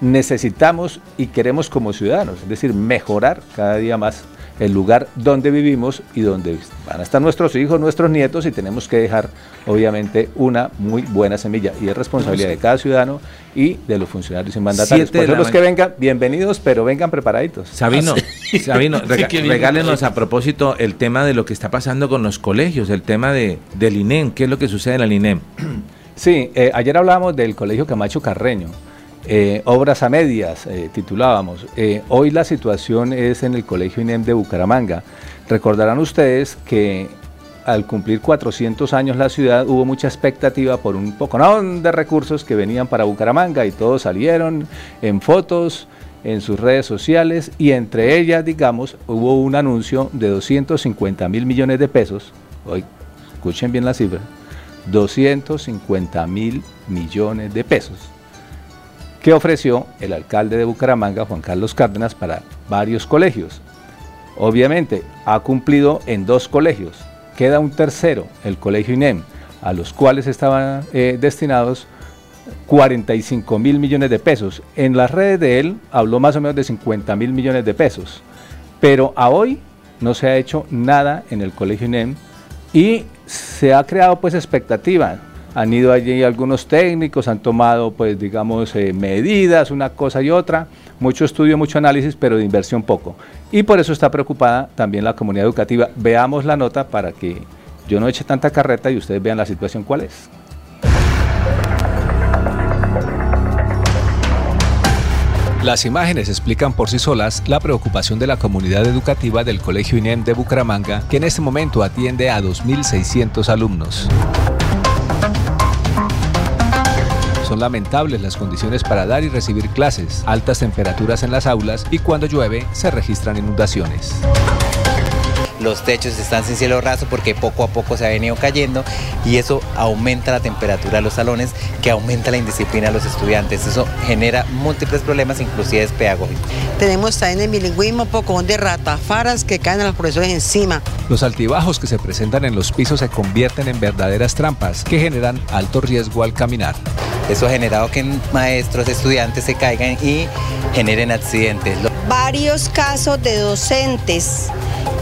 necesitamos y queremos como ciudadanos, es decir, mejorar cada día más el lugar donde vivimos y donde van a estar nuestros hijos, nuestros nietos y tenemos que dejar obviamente una muy buena semilla y es responsabilidad de cada ciudadano y de los funcionarios y mandatarios. Siete Por eso los que vengan, bienvenidos, pero vengan preparaditos. Sabino, Sabino, rega- que bien. regálenos a propósito el tema de lo que está pasando con los colegios, el tema de, del INEM, qué es lo que sucede en el INEM. Sí, eh, ayer hablábamos del Colegio Camacho Carreño, eh, obras a medias, eh, titulábamos. Eh, hoy la situación es en el Colegio INEM de Bucaramanga. Recordarán ustedes que al cumplir 400 años la ciudad hubo mucha expectativa por un poco de recursos que venían para Bucaramanga y todos salieron en fotos, en sus redes sociales y entre ellas, digamos, hubo un anuncio de 250 mil millones de pesos. Hoy, escuchen bien la cifra. 250 mil millones de pesos que ofreció el alcalde de Bucaramanga, Juan Carlos Cárdenas, para varios colegios. Obviamente ha cumplido en dos colegios, queda un tercero, el colegio INEM, a los cuales estaban eh, destinados 45 mil millones de pesos. En las redes de él habló más o menos de 50 mil millones de pesos, pero a hoy no se ha hecho nada en el colegio INEM y se ha creado pues expectativa. Han ido allí algunos técnicos, han tomado pues digamos eh, medidas, una cosa y otra, mucho estudio, mucho análisis, pero de inversión poco. Y por eso está preocupada también la comunidad educativa. Veamos la nota para que yo no eche tanta carreta y ustedes vean la situación cuál es. Las imágenes explican por sí solas la preocupación de la comunidad educativa del Colegio INEM de Bucaramanga, que en este momento atiende a 2.600 alumnos. Son lamentables las condiciones para dar y recibir clases, altas temperaturas en las aulas y cuando llueve se registran inundaciones los techos están sin cielo raso porque poco a poco se ha venido cayendo y eso aumenta la temperatura de los salones, que aumenta la indisciplina de los estudiantes. Eso genera múltiples problemas, inclusive es pedagógico. Tenemos también el bilingüismo, poco de ratafaras que caen a los profesores encima. Los altibajos que se presentan en los pisos se convierten en verdaderas trampas que generan alto riesgo al caminar. Eso ha generado que maestros, estudiantes se caigan y generen accidentes. Varios casos de docentes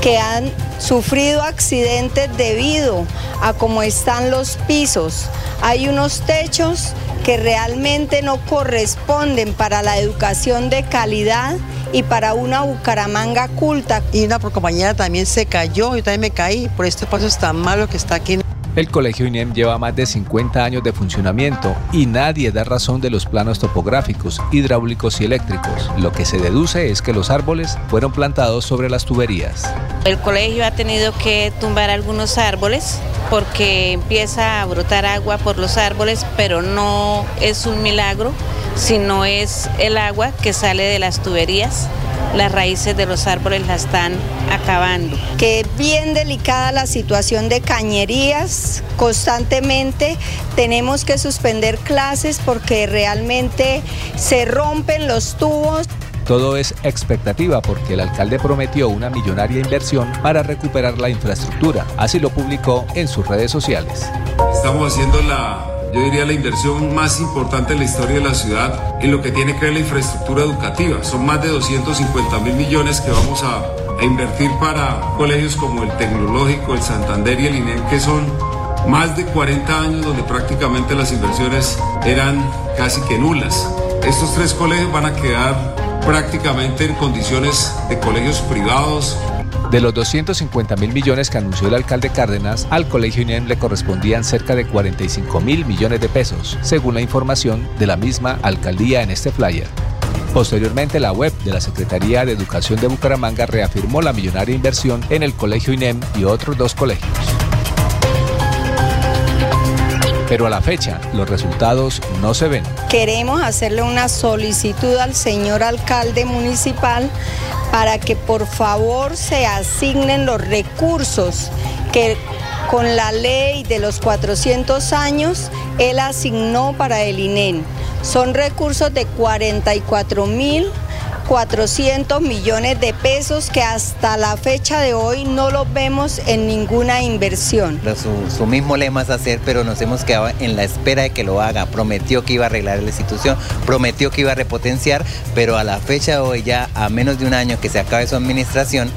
que han sufrido accidentes debido a cómo están los pisos. Hay unos techos que realmente no corresponden para la educación de calidad y para una Bucaramanga culta. Y una compañera también se cayó, yo también me caí por este paso tan malo que está aquí. El colegio INEM lleva más de 50 años de funcionamiento y nadie da razón de los planos topográficos, hidráulicos y eléctricos. Lo que se deduce es que los árboles fueron plantados sobre las tuberías. El colegio ha tenido que tumbar algunos árboles porque empieza a brotar agua por los árboles, pero no es un milagro, sino es el agua que sale de las tuberías las raíces de los árboles la están acabando. Que es bien delicada la situación de cañerías, constantemente tenemos que suspender clases porque realmente se rompen los tubos. Todo es expectativa porque el alcalde prometió una millonaria inversión para recuperar la infraestructura. Así lo publicó en sus redes sociales. Estamos haciendo la yo diría la inversión más importante en la historia de la ciudad en lo que tiene que ver la infraestructura educativa. Son más de 250 mil millones que vamos a, a invertir para colegios como el Tecnológico, el Santander y el INEM, que son más de 40 años donde prácticamente las inversiones eran casi que nulas. Estos tres colegios van a quedar prácticamente en condiciones de colegios privados, de los 250 mil millones que anunció el alcalde Cárdenas, al Colegio INEM le correspondían cerca de 45 mil millones de pesos, según la información de la misma alcaldía en este flyer. Posteriormente, la web de la Secretaría de Educación de Bucaramanga reafirmó la millonaria inversión en el Colegio INEM y otros dos colegios. Pero a la fecha, los resultados no se ven. Queremos hacerle una solicitud al señor alcalde municipal para que por favor se asignen los recursos que con la ley de los 400 años él asignó para el INEN. Son recursos de 44 mil 400 millones de pesos que hasta la fecha de hoy no los vemos en ninguna inversión. Su, mismo lema es hacer, pero nos hemos quedado en la espera de que lo haga. Prometió que iba a arreglar la institución, prometió que iba a repotenciar, pero a la fecha de hoy, ya a menos de un año que se acabe su administración,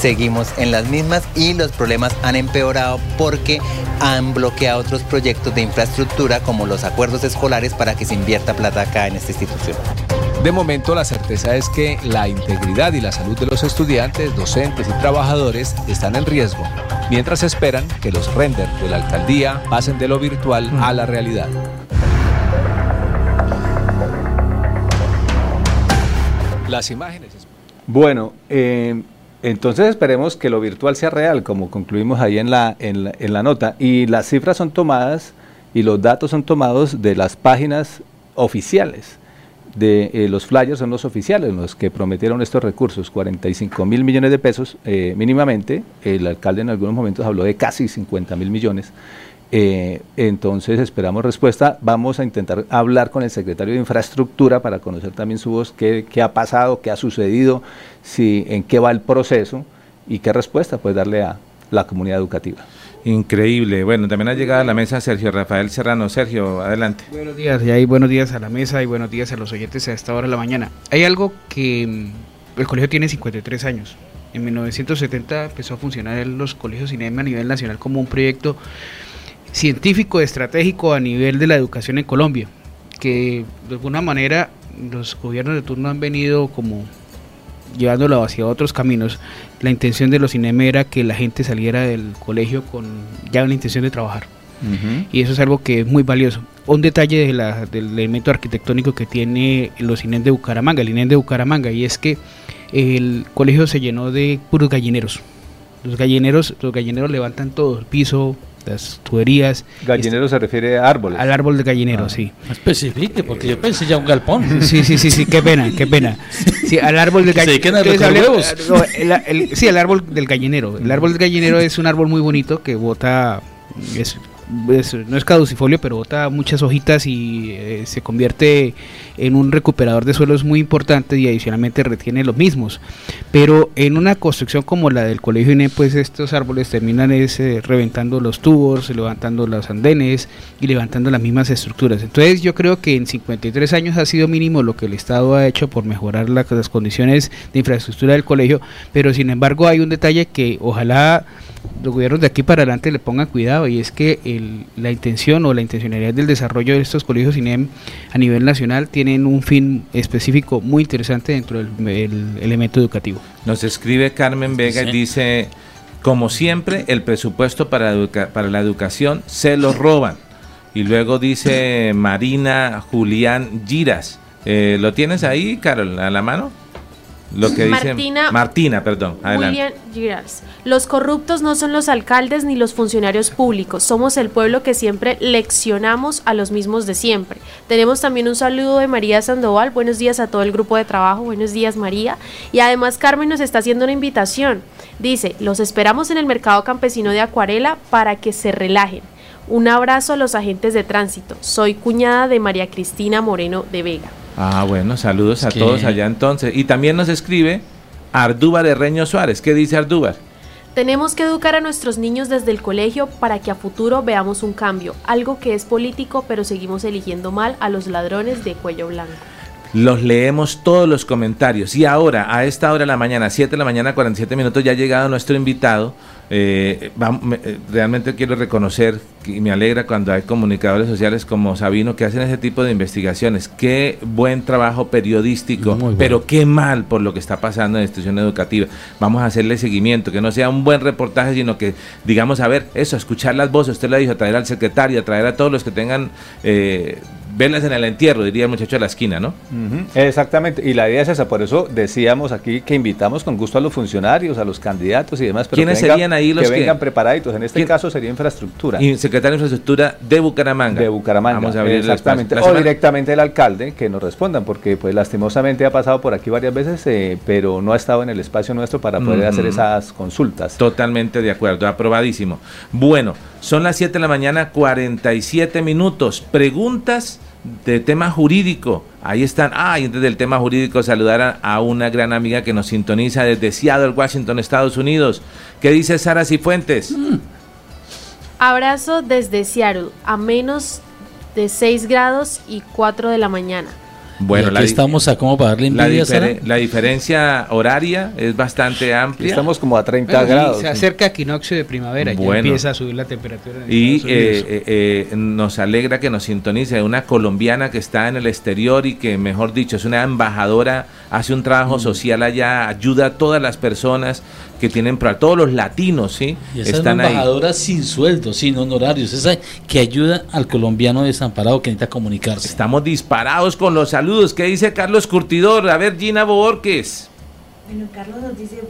seguimos en las mismas y los problemas han empeorado porque han bloqueado otros proyectos de infraestructura como los acuerdos escolares para que se invierta plata acá en esta institución. De momento la certeza es que la integridad y la salud de los estudiantes, docentes y trabajadores están en riesgo, mientras esperan que los renders de la alcaldía pasen de lo virtual a la realidad. Las imágenes. Bueno, eh, entonces esperemos que lo virtual sea real, como concluimos ahí en la, en la, en la nota. Y las cifras son tomadas y los datos son tomados de las páginas oficiales de eh, los flyers son los oficiales, los que prometieron estos recursos, 45 mil millones de pesos eh, mínimamente, el alcalde en algunos momentos habló de casi 50 mil millones, eh, entonces esperamos respuesta, vamos a intentar hablar con el secretario de Infraestructura para conocer también su voz, qué, qué ha pasado, qué ha sucedido, si, en qué va el proceso y qué respuesta puede darle a la comunidad educativa. Increíble. Bueno, también ha llegado a la mesa Sergio Rafael Serrano. Sergio, adelante. Buenos días, y hay buenos días a la mesa y buenos días a los oyentes a esta hora de la mañana. Hay algo que mm, el colegio tiene 53 años. En 1970 empezó a funcionar los colegios CINEM a nivel nacional como un proyecto científico estratégico a nivel de la educación en Colombia, que de alguna manera los gobiernos de turno han venido como llevándolo hacia otros caminos. La intención de los CINEM era que la gente saliera del colegio con ya una intención de trabajar. Y eso es algo que es muy valioso. Un detalle de la, del elemento arquitectónico que tiene los INEM de Bucaramanga, el INEM de Bucaramanga, y es que el colegio se llenó de puros gallineros. Los gallineros, los gallineros levantan todo, el piso, las tuberías. Gallinero se refiere a árboles. Al árbol de gallinero, Ah. sí. Especifique, porque yo pensé ya un galpón. Sí, sí, sí, sí, qué pena, qué pena. Sí, al árbol del no, el- sí, al árbol del gallinero. El árbol del gallinero es un árbol muy bonito que bota, es- no es caducifolio, pero bota muchas hojitas y eh, se convierte en un recuperador de suelos muy importante y adicionalmente retiene los mismos. Pero en una construcción como la del Colegio INE, pues estos árboles terminan es, eh, reventando los tubos, levantando los andenes y levantando las mismas estructuras. Entonces yo creo que en 53 años ha sido mínimo lo que el Estado ha hecho por mejorar la- las condiciones de infraestructura del colegio, pero sin embargo hay un detalle que ojalá los gobiernos de aquí para adelante le pongan cuidado y es que el- la intención o la intencionalidad del desarrollo de estos colegios INEM a nivel nacional tienen un fin específico muy interesante dentro del el elemento educativo. Nos escribe Carmen Vega y dice, como siempre, el presupuesto para, educa- para la educación se lo roban. Y luego dice Marina Julián Giras. Eh, ¿Lo tienes ahí, Carol, a la mano? Lo que dice Martina- Martina, perdón. Adelante. William Girals. Los corruptos no son los alcaldes ni los funcionarios públicos, somos el pueblo que siempre leccionamos a los mismos de siempre. Tenemos también un saludo de María Sandoval, buenos días a todo el grupo de trabajo, buenos días María. Y además Carmen nos está haciendo una invitación. Dice, los esperamos en el mercado campesino de Acuarela para que se relajen. Un abrazo a los agentes de tránsito. Soy cuñada de María Cristina Moreno de Vega. Ah, bueno, saludos a que- todos allá entonces. Y también nos escribe Ardúbar Herreño Suárez. ¿Qué dice Ardúbar? Tenemos que educar a nuestros niños desde el colegio para que a futuro veamos un cambio, algo que es político, pero seguimos eligiendo mal a los ladrones de cuello blanco. Los leemos todos los comentarios. Y ahora, a esta hora de la mañana, 7 de la mañana, 47 minutos, ya ha llegado nuestro invitado. Eh, vam- me- eh, realmente quiero reconocer y me alegra cuando hay comunicadores sociales como Sabino que hacen ese tipo de investigaciones. Qué buen trabajo periodístico, pero qué mal por lo que está pasando en la institución educativa. Vamos a hacerle seguimiento, que no sea un buen reportaje, sino que digamos, a ver, eso, escuchar las voces. Usted lo dijo, traer al secretario, traer a todos los que tengan eh, velas en el entierro, diría el muchacho de la esquina, ¿no? Exactamente, y la idea es esa, por eso decíamos aquí que invitamos con gusto a los funcionarios, a los candidatos y demás, pero ¿Quiénes que vengan- serían ahí los que que- vengan preparaditos? En este ¿Quién? caso sería infraestructura. Y secretario de Infraestructura de Bucaramanga. De Bucaramanga, Vamos a abrir exactamente. O directamente el alcalde que nos respondan, porque pues lastimosamente ha pasado por aquí varias veces, eh, pero no ha estado en el espacio nuestro para poder hacer esas consultas. Totalmente de acuerdo, aprobadísimo. Bueno, son las 7 de la mañana, 47 minutos. Preguntas de tema jurídico. Ahí están. Ah, y antes del tema jurídico, saludar a, una gran amiga que nos sintoniza desde Seattle, Washington, Estados Unidos. ¿Qué dice Sara Cifuentes? Abrazo desde Seattle, a menos de 6 grados y 4 de la mañana. Bueno, la aquí di- estamos a cómo pagarle La, envidia, difere- la diferencia horaria es bastante amplia. Estamos como a 30 Bueno, y grados. se acerca equinoccio de primavera, ya Bueno. empieza a subir la temperatura. en Y eh, eh, eh, nos alegra que nos sintonice una colombiana que está en el exterior y que, mejor dicho, es una embajadora, hace un Mm. trabajo social allá, ayuda a todas las personas que tienen, pro- a todos los latinos, ¿sí? Y esa es Están una ahí. sin sueldo, sin honorarios, esa que ayuda al colombiano desamparado que necesita comunicarse. Estamos disparados con los saludos. ¿Qué dice Carlos Curtidor? A ver, Gina Borges.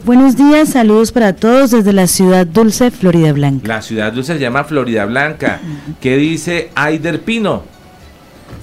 Buenos días, saludos para todos desde la ciudad dulce, Florida Blanca. La ciudad dulce se llama Florida Blanca. ¿Qué dice Aider Pino?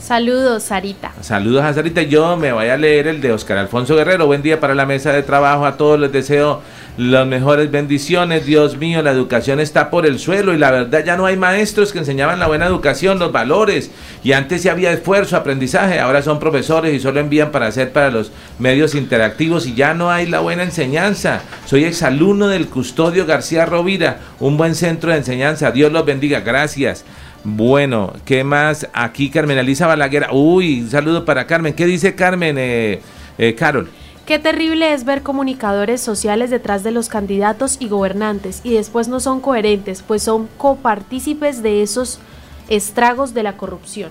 Saludos, Sarita. Saludos a Sarita. Yo me voy a leer el de Oscar Alfonso Guerrero. Buen día para la mesa de trabajo. A todos les deseo las mejores bendiciones. Dios mío, la educación está por el suelo y la verdad ya no hay maestros que enseñaban la buena educación, los valores. Y antes sí había esfuerzo, aprendizaje. Ahora son profesores y solo envían para hacer para los medios interactivos y ya no hay la buena enseñanza. Soy exalumno del Custodio García Rovira, un buen centro de enseñanza. Dios los bendiga. Gracias. Bueno, ¿qué más? Aquí Carmen Elisa Balaguer. Uy, un saludo para Carmen. ¿Qué dice Carmen, eh, eh, Carol? Qué terrible es ver comunicadores sociales detrás de los candidatos y gobernantes y después no son coherentes, pues son copartícipes de esos estragos de la corrupción.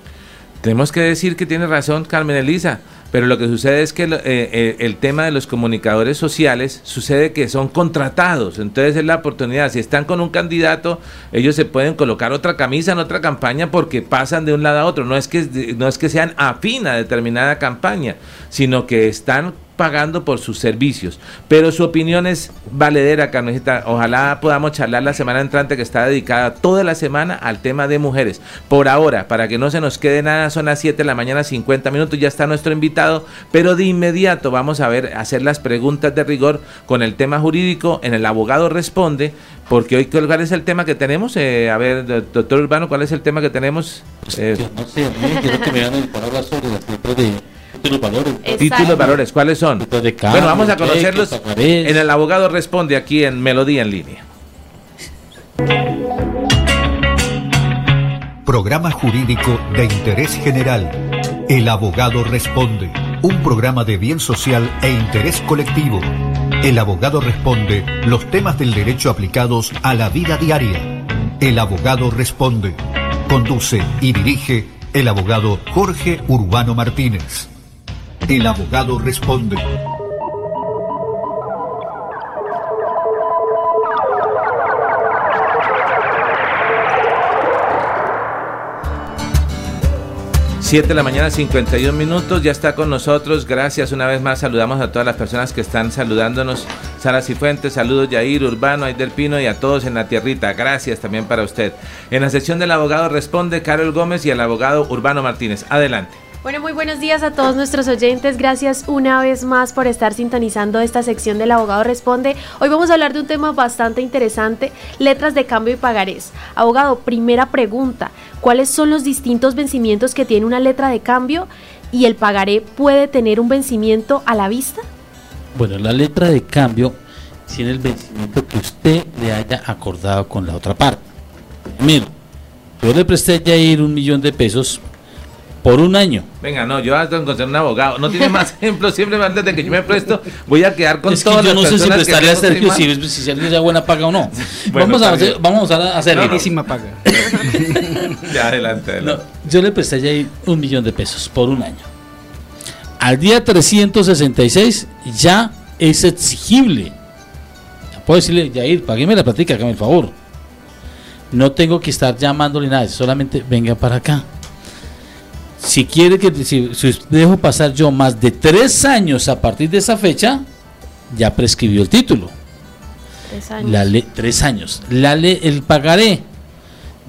Tenemos que decir que tiene razón Carmen Elisa, pero lo que sucede es que eh, eh, el tema de los comunicadores sociales sucede que son contratados, entonces es la oportunidad, si están con un candidato, ellos se pueden colocar otra camisa en otra campaña porque pasan de un lado a otro, no es que, no es que sean afín a determinada campaña, sino que están pagando por sus servicios. Pero su opinión es valedera, Carmencita. Ojalá podamos charlar la semana entrante que está dedicada toda la semana al tema de mujeres. Por ahora, para que no se nos quede nada, son las 7 de la mañana, 50 minutos, ya está nuestro invitado, pero de inmediato vamos a ver, hacer las preguntas de rigor con el tema jurídico en el abogado responde, porque hoy, ¿cuál es el tema que tenemos? Eh, a ver, do- doctor Urbano, ¿cuál es el tema que tenemos? Eh, No sé, a quiero que me hagan el hablar sobre las de títulos valores. Títulos, valores, ¿cuáles son? bueno, vamos a conocerlos en el abogado responde aquí en Melodía en línea. Programa jurídico de interés general. El abogado responde. Un programa de bien social e interés colectivo. El abogado responde los temas del derecho aplicados a la vida diaria. El abogado responde. Conduce y dirige el abogado Jorge Urbano Martínez. El abogado responde. Siete de la mañana, 51 minutos, ya está con nosotros. Gracias una vez más. Saludamos a todas las personas que están saludándonos. Sara Cifuentes, saludos Yair, Urbano, Aider Pino y a todos en la tierrita. Gracias también para usted. En la sección del abogado responde Carol Gómez y el abogado Urbano Martínez. Adelante. Bueno, muy buenos días a todos nuestros oyentes. Gracias una vez más por estar sintonizando esta sección del Abogado Responde. Hoy vamos a hablar de un tema bastante interesante, letras de cambio y pagarés. Abogado, primera pregunta, ¿cuáles son los distintos vencimientos que tiene una letra de cambio y el pagaré puede tener un vencimiento a la vista? Bueno, la letra de cambio tiene el vencimiento que usted le haya acordado con la otra parte. Mire, yo le presté ya ir un millón de pesos por un año. Venga, no, yo hasta encontré un abogado. No tiene más ejemplos. Siempre antes de que yo me presto, voy a quedar con es que todas yo las no sé si prestarle a Sergio si, si Sergio ya buena paga o no. Bueno, vamos, a hacer, vamos a hacer Buenísima paga. Ya, adelante, adelante. yo le presté ya ahí un millón de pesos por un año. Al día 366 ya es exigible. Puedo decirle, Yair, págueme la platica, hágame el favor. No tengo que estar llamándole nada, solamente venga para acá. Si quiere que si, si dejo pasar yo más de tres años a partir de esa fecha, ya prescribió el título. Tres años. La tres años. La ley, el pagaré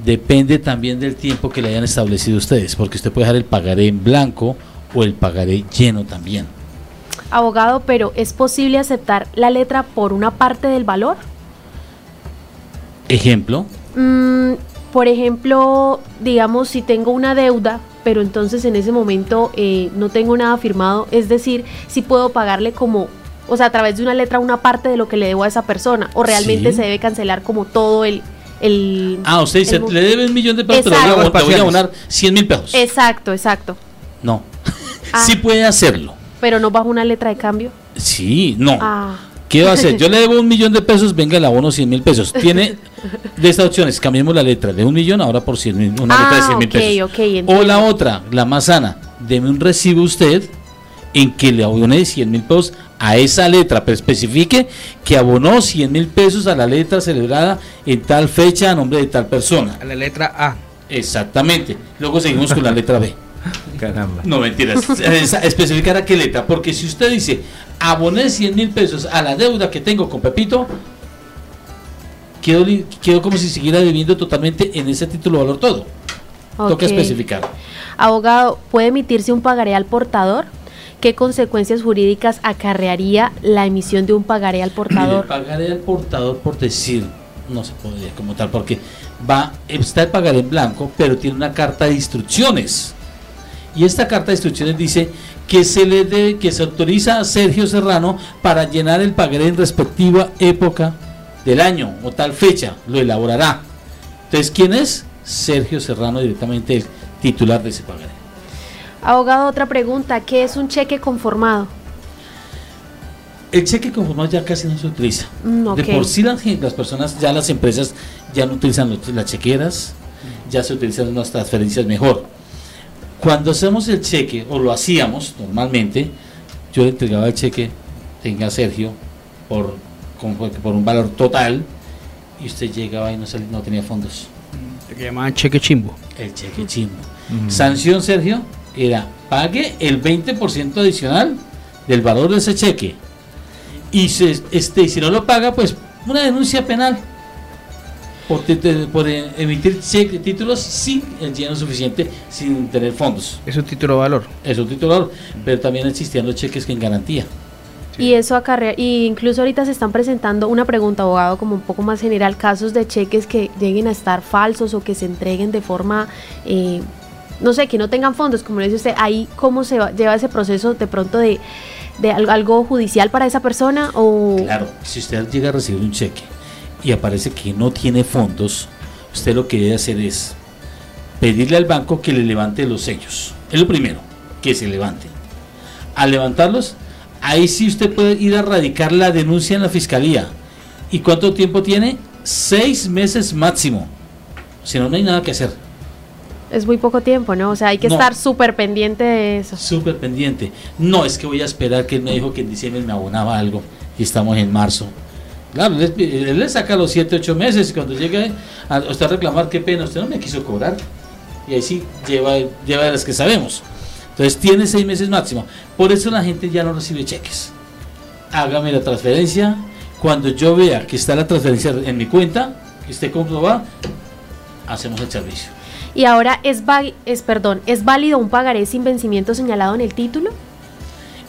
depende también del tiempo que le hayan establecido ustedes, porque usted puede dejar el pagaré en blanco o el pagaré lleno también. Abogado, pero ¿es posible aceptar la letra por una parte del valor? Ejemplo, Mm, por ejemplo, digamos, si tengo una deuda, pero entonces en ese momento eh, no tengo nada firmado, es decir, si puedo pagarle como, o sea, a través de una letra una parte de lo que le debo a esa persona, o realmente Sí. se debe cancelar como todo el... el ah, usted dice, el le debe un millón de pesos, pero Exacto. a- le voy a abonar 100 mil pesos. Exacto, exacto. No, Ah, sí puede hacerlo. Pero no bajo una letra de cambio. Sí, no. Ah. ¿Qué va a hacer? Yo le debo un millón de pesos, venga, le abono 100 mil pesos. Tiene de estas opciones, cambiemos la letra de un millón ahora por 100 mil, una letra de 100 mil ok, pesos. ok, entiendo. O la otra, la más sana, deme un recibo usted en que le abone 100 mil pesos a esa letra, pero especifique que abonó 100 mil pesos a la letra celebrada en tal fecha a nombre de tal persona. A la letra A. Exactamente. Luego seguimos con la letra B. Caramba. No, mentiras. Especificar a qué letra. Porque si usted dice, aboné 100 mil pesos a la deuda que tengo con Pepito, quedo, li- quedo como si siguiera debiendo totalmente en ese título valor todo. Toca especificar. Abogado, ¿puede emitirse un pagaré al portador? ¿Qué consecuencias jurídicas acarrearía la emisión de un pagaré al portador? pagaré al portador por decir, no se podría como tal, porque va, está el pagaré en blanco, pero tiene una carta de instrucciones. Y esta carta de instrucciones dice que se le debe, que se autoriza a Sergio Serrano para llenar el pagaré en respectiva época del año o tal fecha, lo elaborará. Entonces, ¿quién es? Sergio Serrano, directamente el titular de ese pagaré. Abogado, otra pregunta. ¿Qué es un cheque conformado? El cheque conformado ya casi no se utiliza. Mm, ok. De por sí las, las personas, ya las empresas ya no utilizan las chequeras, ya se utilizan unas transferencias mejor. Cuando hacemos el cheque, o lo hacíamos normalmente, yo le entregaba el cheque, tenga Sergio, por, con- por un valor total, y usted llegaba y no, sal- no tenía fondos. Que llamaban cheque chimbo. El cheque chimbo. Sanción, Sergio, era pague el 20% adicional del valor de ese cheque. Y si, este, y si no lo paga, pues una denuncia penal por, por eh, emitir títulos sin el lleno suficiente, sin tener fondos. Es un título de valor. Es un título de valor, pero también existían los cheques que en garantía. Y eso acarrea, y incluso ahorita se están presentando una pregunta, abogado, como un poco más general, casos de cheques que lleguen a estar falsos o que se entreguen de forma, eh, no sé, que no tengan fondos, como le dice usted, ahí cómo se va- lleva ese proceso de pronto de, de al- algo judicial para esa persona o... Claro, si usted llega a recibir un cheque y aparece que no tiene fondos, usted lo que debe hacer es pedirle al banco que le levante los sellos. Es lo primero, que se levante. Al levantarlos, ahí sí usted puede ir a radicar la denuncia en la fiscalía. ¿Y cuánto tiempo tiene? Seis meses máximo. Si no, no hay nada que hacer. Es muy poco tiempo, ¿no? O sea, hay que No. estar súper pendiente de eso. Súper pendiente. No, es que voy a esperar que él me dijo que en diciembre me abonaba algo y estamos en marzo. Claro, él, él le saca los 7, 8 meses y cuando llegue a usted a reclamar, qué pena, usted no me quiso cobrar. Y ahí sí lleva, lleva de las que sabemos. Entonces tiene 6 meses máximo. Por eso la gente ya no recibe cheques. Hágame la transferencia. Cuando yo vea que está la transferencia en mi cuenta, que esté comprobada, hacemos el servicio. Y ahora es, es, perdón, ¿es válido un pagaré sin vencimiento señalado en el título?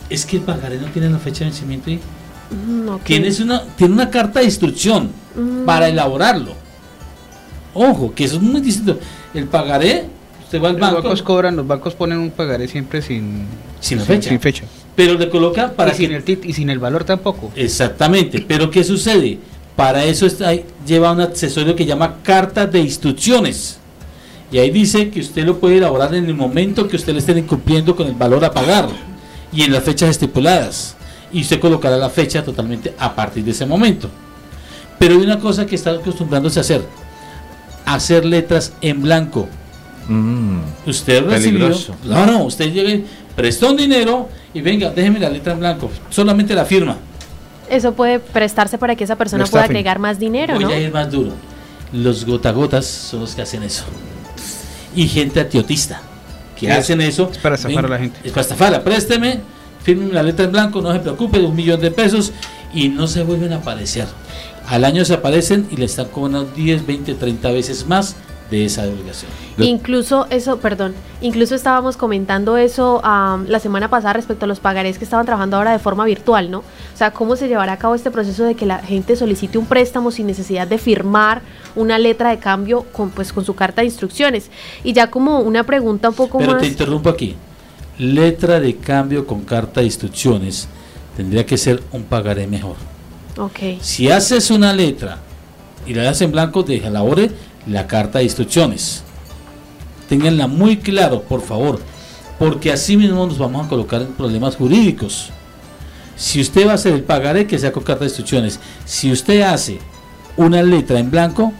Es que el pagaré no tiene la fecha de vencimiento ahí. Mm, ok. Tienes una, tiene una carta de instrucción Mm. para elaborarlo. Ojo, que eso es muy distinto. El pagaré, usted va al Los banco, bancos cobran, los bancos ponen un pagaré siempre sin, Sin fecha. Sin fecha. pero le coloca para y, que sin el tit- y sin el valor tampoco. Exactamente, pero ¿qué sucede? Para eso está, lleva un accesorio que llama carta de instrucciones. Y ahí dice que usted lo puede elaborar en el momento que usted le esté incumpliendo con el valor a pagar y en las fechas estipuladas. Y usted colocará la fecha totalmente a partir de ese momento. Pero hay una cosa que está acostumbrándose a hacer: hacer letras en blanco. Usted recibió. No, no, usted llega prestó un dinero y venga, déjeme la letra en blanco. Solamente la firma. Eso puede prestarse para que esa persona pueda agregar más dinero, Voy ¿no? a ir más duro. Los gotagotas son los que hacen eso. Y gente atiotista que hacen eso. es para estafar a la gente. Es para estafarla. Présteme, firme la letra en blanco, no se preocupe, de un millón de pesos y no se vuelven a aparecer. Al año se aparecen y le están cobrando 10, 20, 30 veces más de esa obligación. Incluso eso, perdón, incluso estábamos comentando eso am, la semana pasada respecto a los pagarés que estaban trabajando ahora de forma virtual, ¿no? O sea, cómo se llevará a cabo este proceso de que la gente solicite un préstamo sin necesidad de firmar una letra de cambio con, pues, con su carta de instrucciones. Y ya como una pregunta un poco Pero más... te interrumpo aquí. Letra de cambio con carta de instrucciones tendría que ser un pagaré mejor. Ok. Si haces una letra y la das en blanco, deja elabore la carta de instrucciones. Ténganla muy claro, por favor, porque así mismo nos vamos a colocar en problemas jurídicos. Si usted va a hacer el pagaré, que sea con carta de instrucciones. Si usted hace una letra en blanco,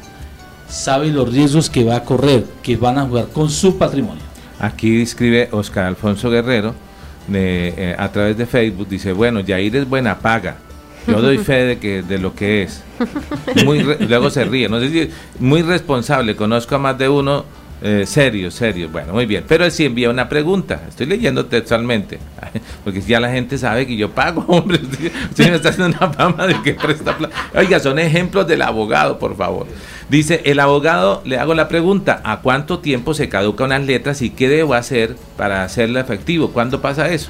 sabe los riesgos que va a correr, que van a jugar con su patrimonio. Aquí escribe Oscar Alfonso Guerrero de, eh, a través de Facebook, dice, bueno, Yair es buena paga. Yo doy fe de que de lo que es. Muy luego se ríe, no sé si muy responsable, conozco a más de uno eh, serio, serio. Bueno, muy bien, pero él sí envía una pregunta. Estoy leyendo textualmente, porque ya la gente sabe que yo pago, hombre. Usted, usted me está haciendo una fama de que presta plata. Oiga, son ejemplos del abogado, por favor. Dice, el abogado, le hago la pregunta, ¿a cuánto tiempo se caducan unas letras y qué debo hacer para hacerlo efectivo? ¿Cuándo pasa eso?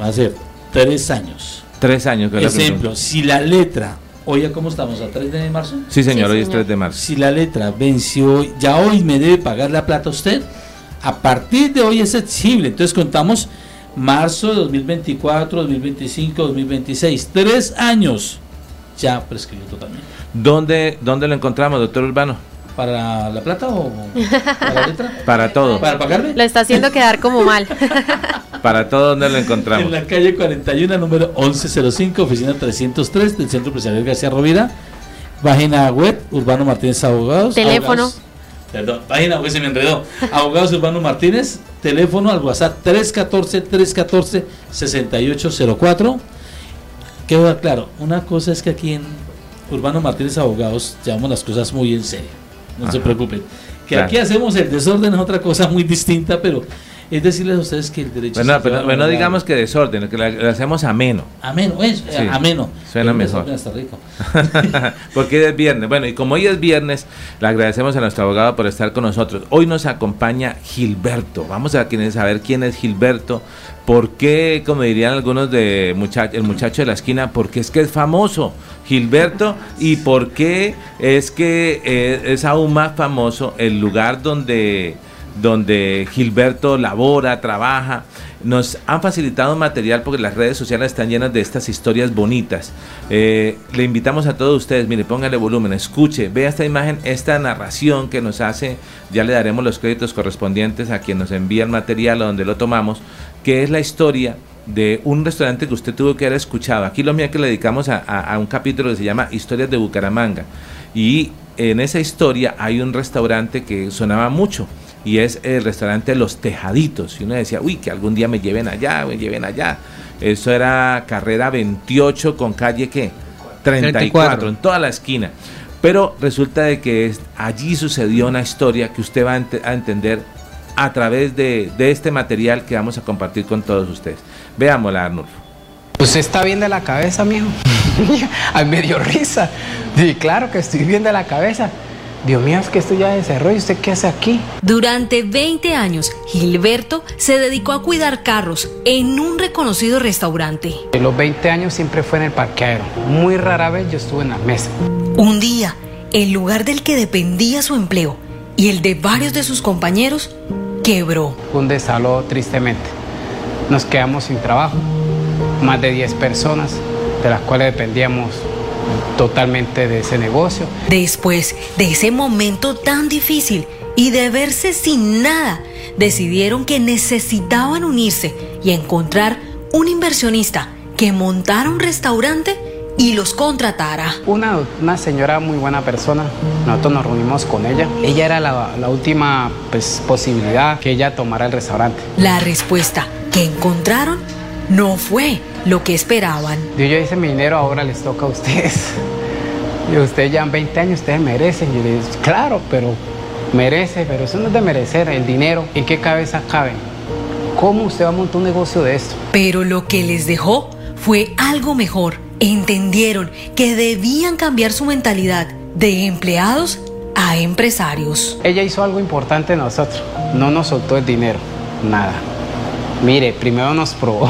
Va a ser tres años. Tres años. que la Ejemplo, si la letra, hoy ya cómo estamos, a 3 de marzo. Sí, señor, hoy es 3 de marzo. Si la letra venció hoy, ya hoy me debe pagar la plata usted, a partir de hoy es exigible. Entonces contamos marzo de 2024, 2025, 2026, tres años. Ya prescribió totalmente. ¿Dónde, ¿Dónde lo encontramos, doctor Urbano? ¿Para la plata o para la letra? Para todo. ¿Para pagarme? Lo está haciendo quedar como mal. Para todo donde lo encontramos. En la calle 41, número 1105, oficina 303 del Centro Empresarial García Rovira. Página web, Urbano Martínez Abogados. Teléfono. Abogados- perdón, página web se me enredó. Abogados Urbano Martínez, teléfono al WhatsApp 314-314-6804. Queda claro, una cosa es que aquí en Urbano Martínez Abogados llevamos las cosas muy en serio. No se preocupen. Que Claro. aquí hacemos el desorden es otra cosa muy distinta, pero es decirles a ustedes que el derecho Bueno, pero, a- digamos que desorden, que lo hacemos ameno. Ameno, eso, Sí, ameno. Suena El mejor. está rico. Porque hoy es viernes. Bueno, y como hoy es viernes, le agradecemos a nuestro abogado por estar con nosotros. Hoy nos acompaña Gilberto. Vamos a saber quién es Gilberto. ¿Por qué, como dirían algunos de mucha- el muchacho de la esquina, porque es que es famoso Gilberto y por qué es que eh, es aún más famoso el lugar donde donde Gilberto labora, trabaja. Nos han facilitado material porque las redes sociales están llenas de estas historias bonitas. Eh, le invitamos a todos ustedes, mire, póngale volumen, escuche, vea esta imagen, esta narración que nos hace, ya le daremos los créditos correspondientes a quien nos envía el material o donde lo tomamos, que es la historia de un restaurante que usted tuvo que haber escuchado. Aquí lo mío que le dedicamos a, a- a un capítulo que se llama Historias de Bucaramanga. Y en esa historia hay un restaurante que sonaba mucho y es el restaurante Los Tejaditos. Y uno decía, uy, que algún día me lleven allá, me lleven allá. Eso era carrera 28 con calle qué? 34, 34. en toda la esquina. Pero resulta de que es- allí sucedió una historia que usted va a, ente- a entender a través de, este material que vamos a compartir con todos ustedes. Veámosla, Arnulfo. ¿Usted está bien de la cabeza, mijo? Ay, me dio risa. Claro que estoy bien de la cabeza. Dios mío, es que esto ya es desarrollo. ¿Usted qué hace aquí? Durante 20 años, Gilberto se dedicó a cuidar carros en un reconocido restaurante. En los 20 años siempre fue en el parqueadero. Muy rara vez yo estuve en la mesa. Un día, el lugar del que dependía su empleo y el de varios de sus compañeros quebró. Un desalo tristemente. Nos quedamos sin trabajo. Más de 10 personas, de las cuales dependíamos totalmente de ese negocio. Después de ese momento tan difícil y de verse sin nada, decidieron que necesitaban unirse y encontrar un inversionista que montara un restaurante y los contratara. Una, una señora muy buena persona, nosotros nos reunimos con ella. Ella era la, la última pues, posibilidad que ella tomara el restaurante. La respuesta que encontraron no fue lo que esperaban. Yo, yo hice mi dinero, ahora les toca a ustedes. Y ustedes ya han 20 años, ustedes merecen. Yo les digo, claro, pero merece, pero eso no es de merecer, el dinero. ¿En qué cabeza cabe? ¿Cómo usted va a montar un negocio de esto? Pero lo que les dejó fue algo mejor. Entendieron que debían cambiar su mentalidad de empleados a empresarios. Ella hizo algo importante en nosotros. No nos soltó el dinero, nada. Mire, primero nos probó,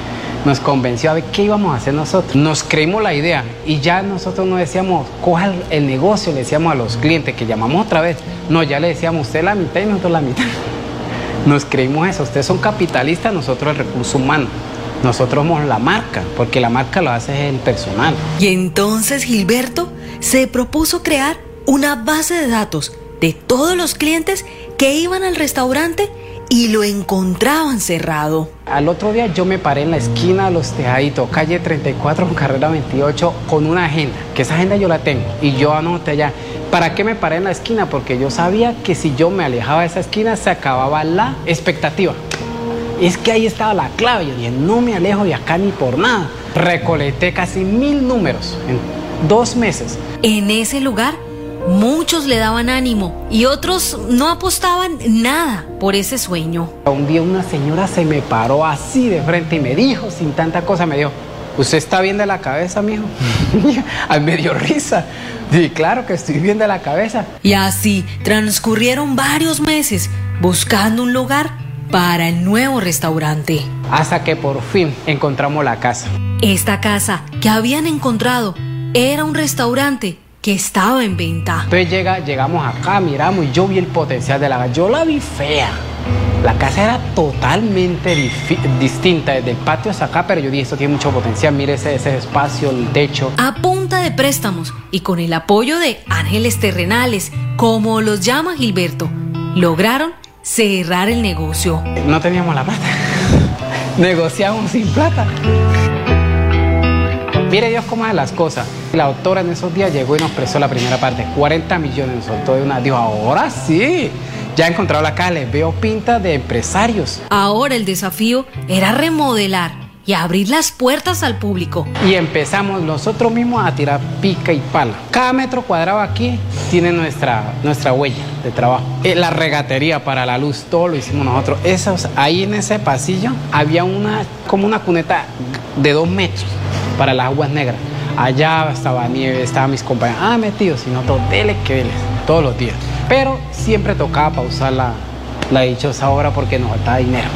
nos convenció a ver qué íbamos a hacer nosotros. Nos creímos la idea y ya nosotros no decíamos, el- el negocio, le decíamos a los clientes que llamamos otra vez. No, ya le decíamos, usted la mitad y nosotros la mitad. Nos creímos eso, ustedes son capitalistas, nosotros el recurso humano. Nosotros somos la marca, porque la marca lo hace el personal. Y entonces Gilberto se propuso crear una base de datos de todos los clientes que iban al restaurante y lo encontraban cerrado. Al otro día yo me paré en la esquina de Los Tejaditos, calle 34 con carrera 28, con una agenda, que esa agenda yo la tengo, y yo anoté allá. ¿Para qué me paré en la esquina? Porque yo sabía que si yo me alejaba de esa esquina se acababa la expectativa. Es que ahí estaba la clave. Yo dije, no me alejo de acá ni por nada. Recolecté casi mil números en dos meses. En ese lugar, muchos le daban ánimo y otros no apostaban nada por ese sueño. Un día una señora se me paró así de frente y me dijo, sin tanta cosa, me dijo, ¿usted está bien de la cabeza, mijo? Ay, me dio risa. Sí, claro que estoy bien de la cabeza. Y así transcurrieron varios meses buscando un lugar para el nuevo restaurante. Hasta que por fin encontramos la casa. Esta casa que habían encontrado era un restaurante que estaba en venta. Entonces llega, llegamos acá, miramos y yo vi el potencial de la casa. Yo la vi fea. La casa era totalmente distinta desde el patio hasta acá, pero yo dije, esto tiene mucho potencial. Mire ese, ese espacio, el techo. A punta de préstamos y con el apoyo de ángeles terrenales, como los llama Gilberto, lograron cerrar el negocio. No teníamos la plata. negociamos sin plata. Mire Dios cómo hace las cosas. La autora en esos días llegó y nos prestó la primera parte, 40 millones, nos soltó de una. Dijo, ahora sí. Ya he encontrado la calle, veo pintas de empresarios. Ahora el desafío era remodelar y abrir las puertas al público. Y empezamos nosotros mismos a tirar pica y pala. Cada metro cuadrado aquí tiene nuestra, nuestra huella de trabajo. Eh, La regatería para la luz, todo lo hicimos nosotros. Esos, ahí en ese pasillo había una, como una cuneta de dos metros para las aguas negras. Allá estaba nieve, estaban mis compañeros, ah, metidos, y nosotros, dele que dele, todos los días. Pero siempre tocaba pausar la, la dichosa obra porque nos faltaba dinero.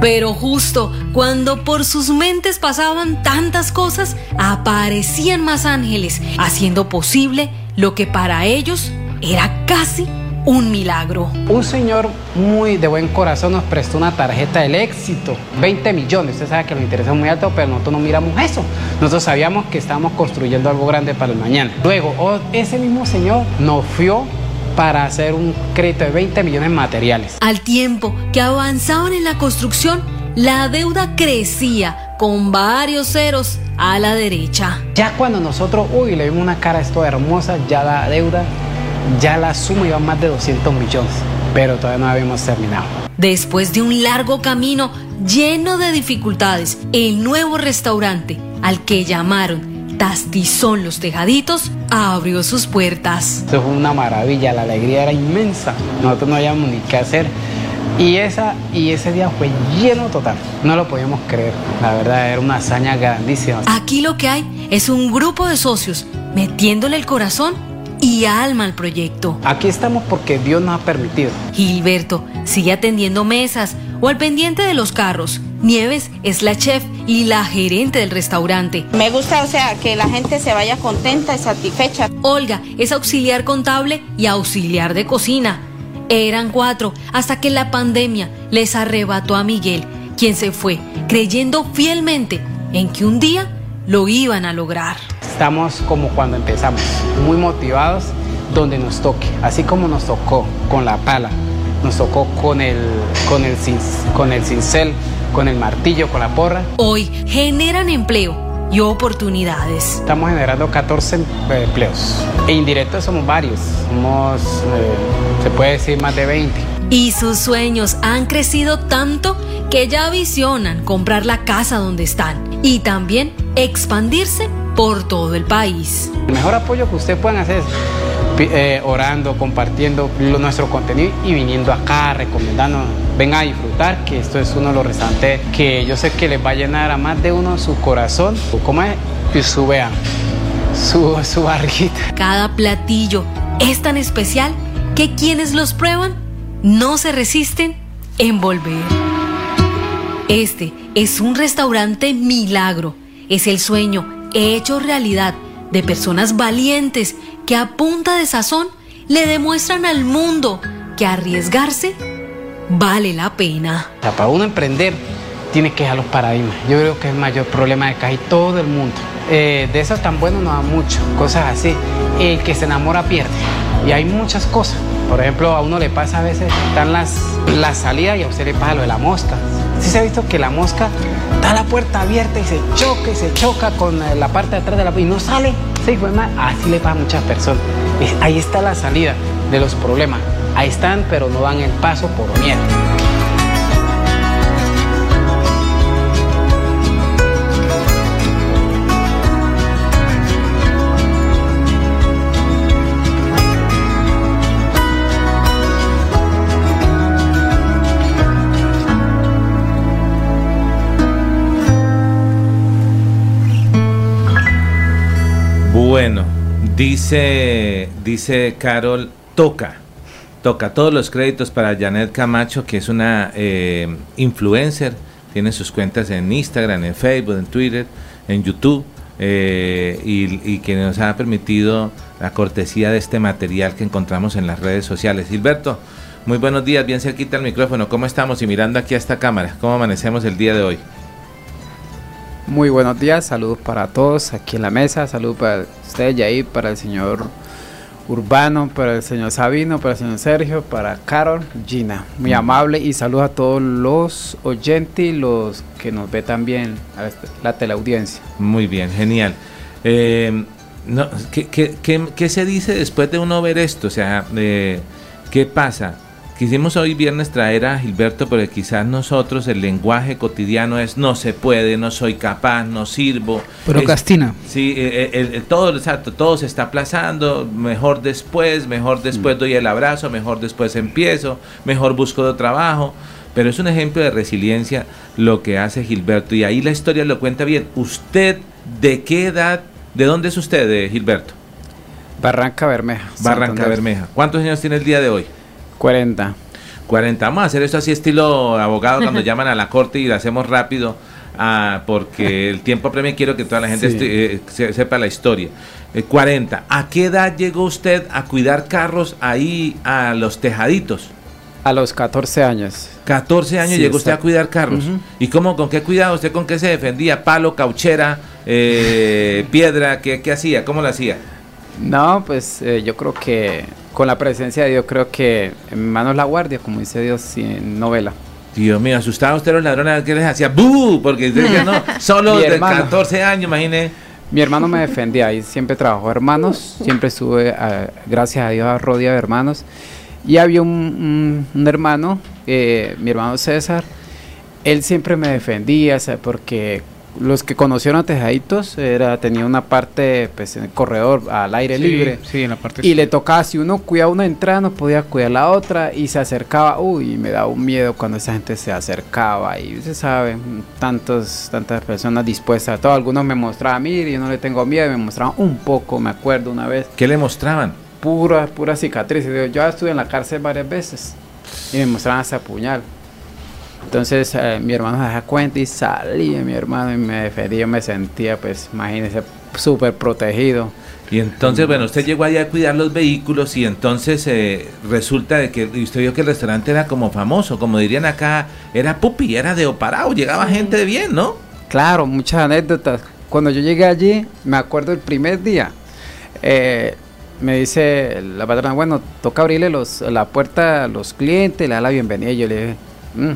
Pero justo cuando por sus mentes pasaban tantas cosas, aparecían más ángeles, haciendo posible lo que para ellos era casi un milagro. Un señor muy de buen corazón nos prestó una tarjeta del éxito, 20 millones. Usted sabe que los intereses son muy altos, pero nosotros no miramos eso. Nosotros sabíamos que estábamos construyendo algo grande para el mañana. Luego, oh, ese mismo señor nos fió para hacer un crédito de 20 millones en materiales. Al tiempo que avanzaban en la construcción, la deuda crecía con varios ceros a la derecha. Ya cuando nosotros, uy, le vimos una cara a esto hermosa, ya la deuda, ya la suma iba a más de 200 millones, pero todavía no habíamos terminado. Después de un largo camino lleno de dificultades, el nuevo restaurante, al que llamaron Tastizón Los Tejaditos, abrió sus puertas. Eso fue una maravilla, la alegría era inmensa, nosotros no habíamos ni qué hacer. Y, esa, y ese día fue lleno total, no lo podíamos creer, la verdad era una hazaña grandísima. Aquí lo que hay es un grupo de socios metiéndole el corazón y alma al proyecto. Aquí estamos porque Dios nos ha permitido. Gilberto sigue atendiendo mesas o al pendiente de los carros. Nieves es la chef y la gerente del restaurante. Me gusta, o sea, que la gente se vaya contenta y satisfecha. Olga es auxiliar contable y auxiliar de cocina. Eran cuatro hasta que la pandemia les arrebató a Miguel, quien se fue creyendo fielmente en que un día lo iban a lograr. Estamos como cuando empezamos, muy motivados donde nos toque, así como nos tocó con la pala, nos tocó con el, con el, con el cincel, con el martillo, con la porra. Hoy generan empleo y oportunidades. Estamos generando 14 em- empleos. E indirectos somos varios, somos, eh, se puede decir, más de 20. Y sus sueños han crecido tanto que ya visionan comprar la casa donde están y también expandirse por todo el país. El mejor apoyo que ustedes puedan hacer es eh, orando, compartiendo lo- nuestro contenido y viniendo acá, recomendando, vengan a disfrutar, que esto es uno de los restaurantes que yo sé que les va a llenar a más de uno su corazón, ¿cómo es? Y su, vean, su, su barriguita. Cada platillo es tan especial que quienes los prueban no se resisten en volver. Este es un restaurante milagro. Es el sueño hecho realidad de personas valientes que a punta de sazón le demuestran al mundo que arriesgarse vale la pena. Para uno emprender, tiene que dejar los paradigmas. Yo creo que es el mayor problema de casi todo el mundo. Eh, de eso tan bueno no da mucho, cosas así. El que se enamora pierde. Y hay muchas cosas. Por ejemplo, a uno le pasa a veces, están las, las salidas y a usted le pasa lo de la mosca. Sí se ha visto que la mosca está la puerta abierta y se choca y se choca con la parte de atrás de la y no sale. Sí, pues, así le pasa a muchas personas. Ahí está la salida de los problemas. Ahí están, pero no dan el paso por miedo. Dice, dice Carol, toca, toca todos los créditos para Janet Camacho, que es una eh, influencer, tiene sus cuentas en Instagram, en Facebook, en Twitter, en YouTube, eh, y, y que nos ha permitido la cortesía de este material que encontramos en las redes sociales. Gilberto, muy buenos días, bien cerquita el micrófono, ¿cómo estamos? Y mirando aquí a esta cámara, ¿cómo amanecemos el día de hoy? Muy buenos días, saludos para todos aquí en la mesa, saludos para usted, Yair, para el señor Urbano, para el señor Sabino, para el señor Sergio, para Carol, Gina. Muy amable y saludos a todos los oyentes y los que nos ve también a la teleaudiencia. Muy bien, genial. Eh, no, ¿qué, qué, qué, qué se dice después de uno ver esto? O sea, eh, ¿qué pasa? Quisimos hoy viernes traer a Gilberto porque quizás nosotros el lenguaje cotidiano es no se puede, no soy capaz, no sirvo. Procrastina. Sí, eh, el- el- todo, exacto, todo se está aplazando, mejor después, mejor después doy el abrazo, mejor después empiezo, mejor busco de trabajo. Pero es un ejemplo de resiliencia lo que hace Gilberto y ahí la historia lo cuenta bien. ¿Usted de qué edad, de dónde es usted, eh, Gilberto? Barranca Bermeja. Barranca Santander. Bermeja. ¿Cuántos años tiene el día de hoy? 40. 40. Vamos a hacer esto así estilo abogado cuando llaman a la corte y lo hacemos rápido ah, porque el tiempo apremia y quiero que toda la gente Sí. eh, se- sepa la historia. Eh, 40. ¿A qué edad llegó usted a cuidar carros ahí a los tejaditos? A los 14 años. 14 años Sí, llegó usted a cuidar carros. ¿Y cómo, con qué cuidado? ¿Usted con qué se defendía? ¿Palo, cauchera, eh, piedra? ¿qué, ¿Qué hacía? ¿Cómo lo hacía? No, pues eh, yo creo que con la presencia de Dios, creo que en manos la guardia, como dice Dios en novela. Dios mío, asustaba usted a los ladrones que les hacía ¡bu! Porque no, solo de hermano. 14 años, imagine. Mi hermano me defendía y siempre trabajó hermanos, siempre estuve, eh, gracias a Dios, rodeado de hermanos. Y había un, un- un hermano, eh, mi hermano César, él siempre me defendía, porque los que conocieron a Tejaditos era, tenía una parte pues, en el corredor al aire Sí, libre. sí, en la parte Y le tocaba, si uno cuidaba una entrada, no podía cuidar la otra y se acercaba. Uy, me daba un miedo cuando esa gente se acercaba y se sabe, tantos, tantas personas dispuestas a todo. Algunos me mostraban, mire, yo no le tengo miedo, me mostraban un poco, me acuerdo una vez. ¿Qué le mostraban? Pura, pura cicatriz. Yo ya estuve en la cárcel varias veces y me mostraban hasta puñal. Entonces eh, mi hermano se da cuenta y salía mi hermano y me defendía, yo me sentía, pues imagínese, súper protegido. Y entonces, bueno, usted llegó allá a cuidar los vehículos y entonces eh, resulta de que usted vio que el restaurante era como famoso, como dirían acá, era pupi, era de oparao, llegaba gente de bien, ¿no? Claro, muchas anécdotas. Cuando yo llegué allí, me acuerdo el primer día, eh, me dice la patrona, bueno, toca abrirle los, la puerta a los clientes, le da la bienvenida. Y yo le dije, "Mm,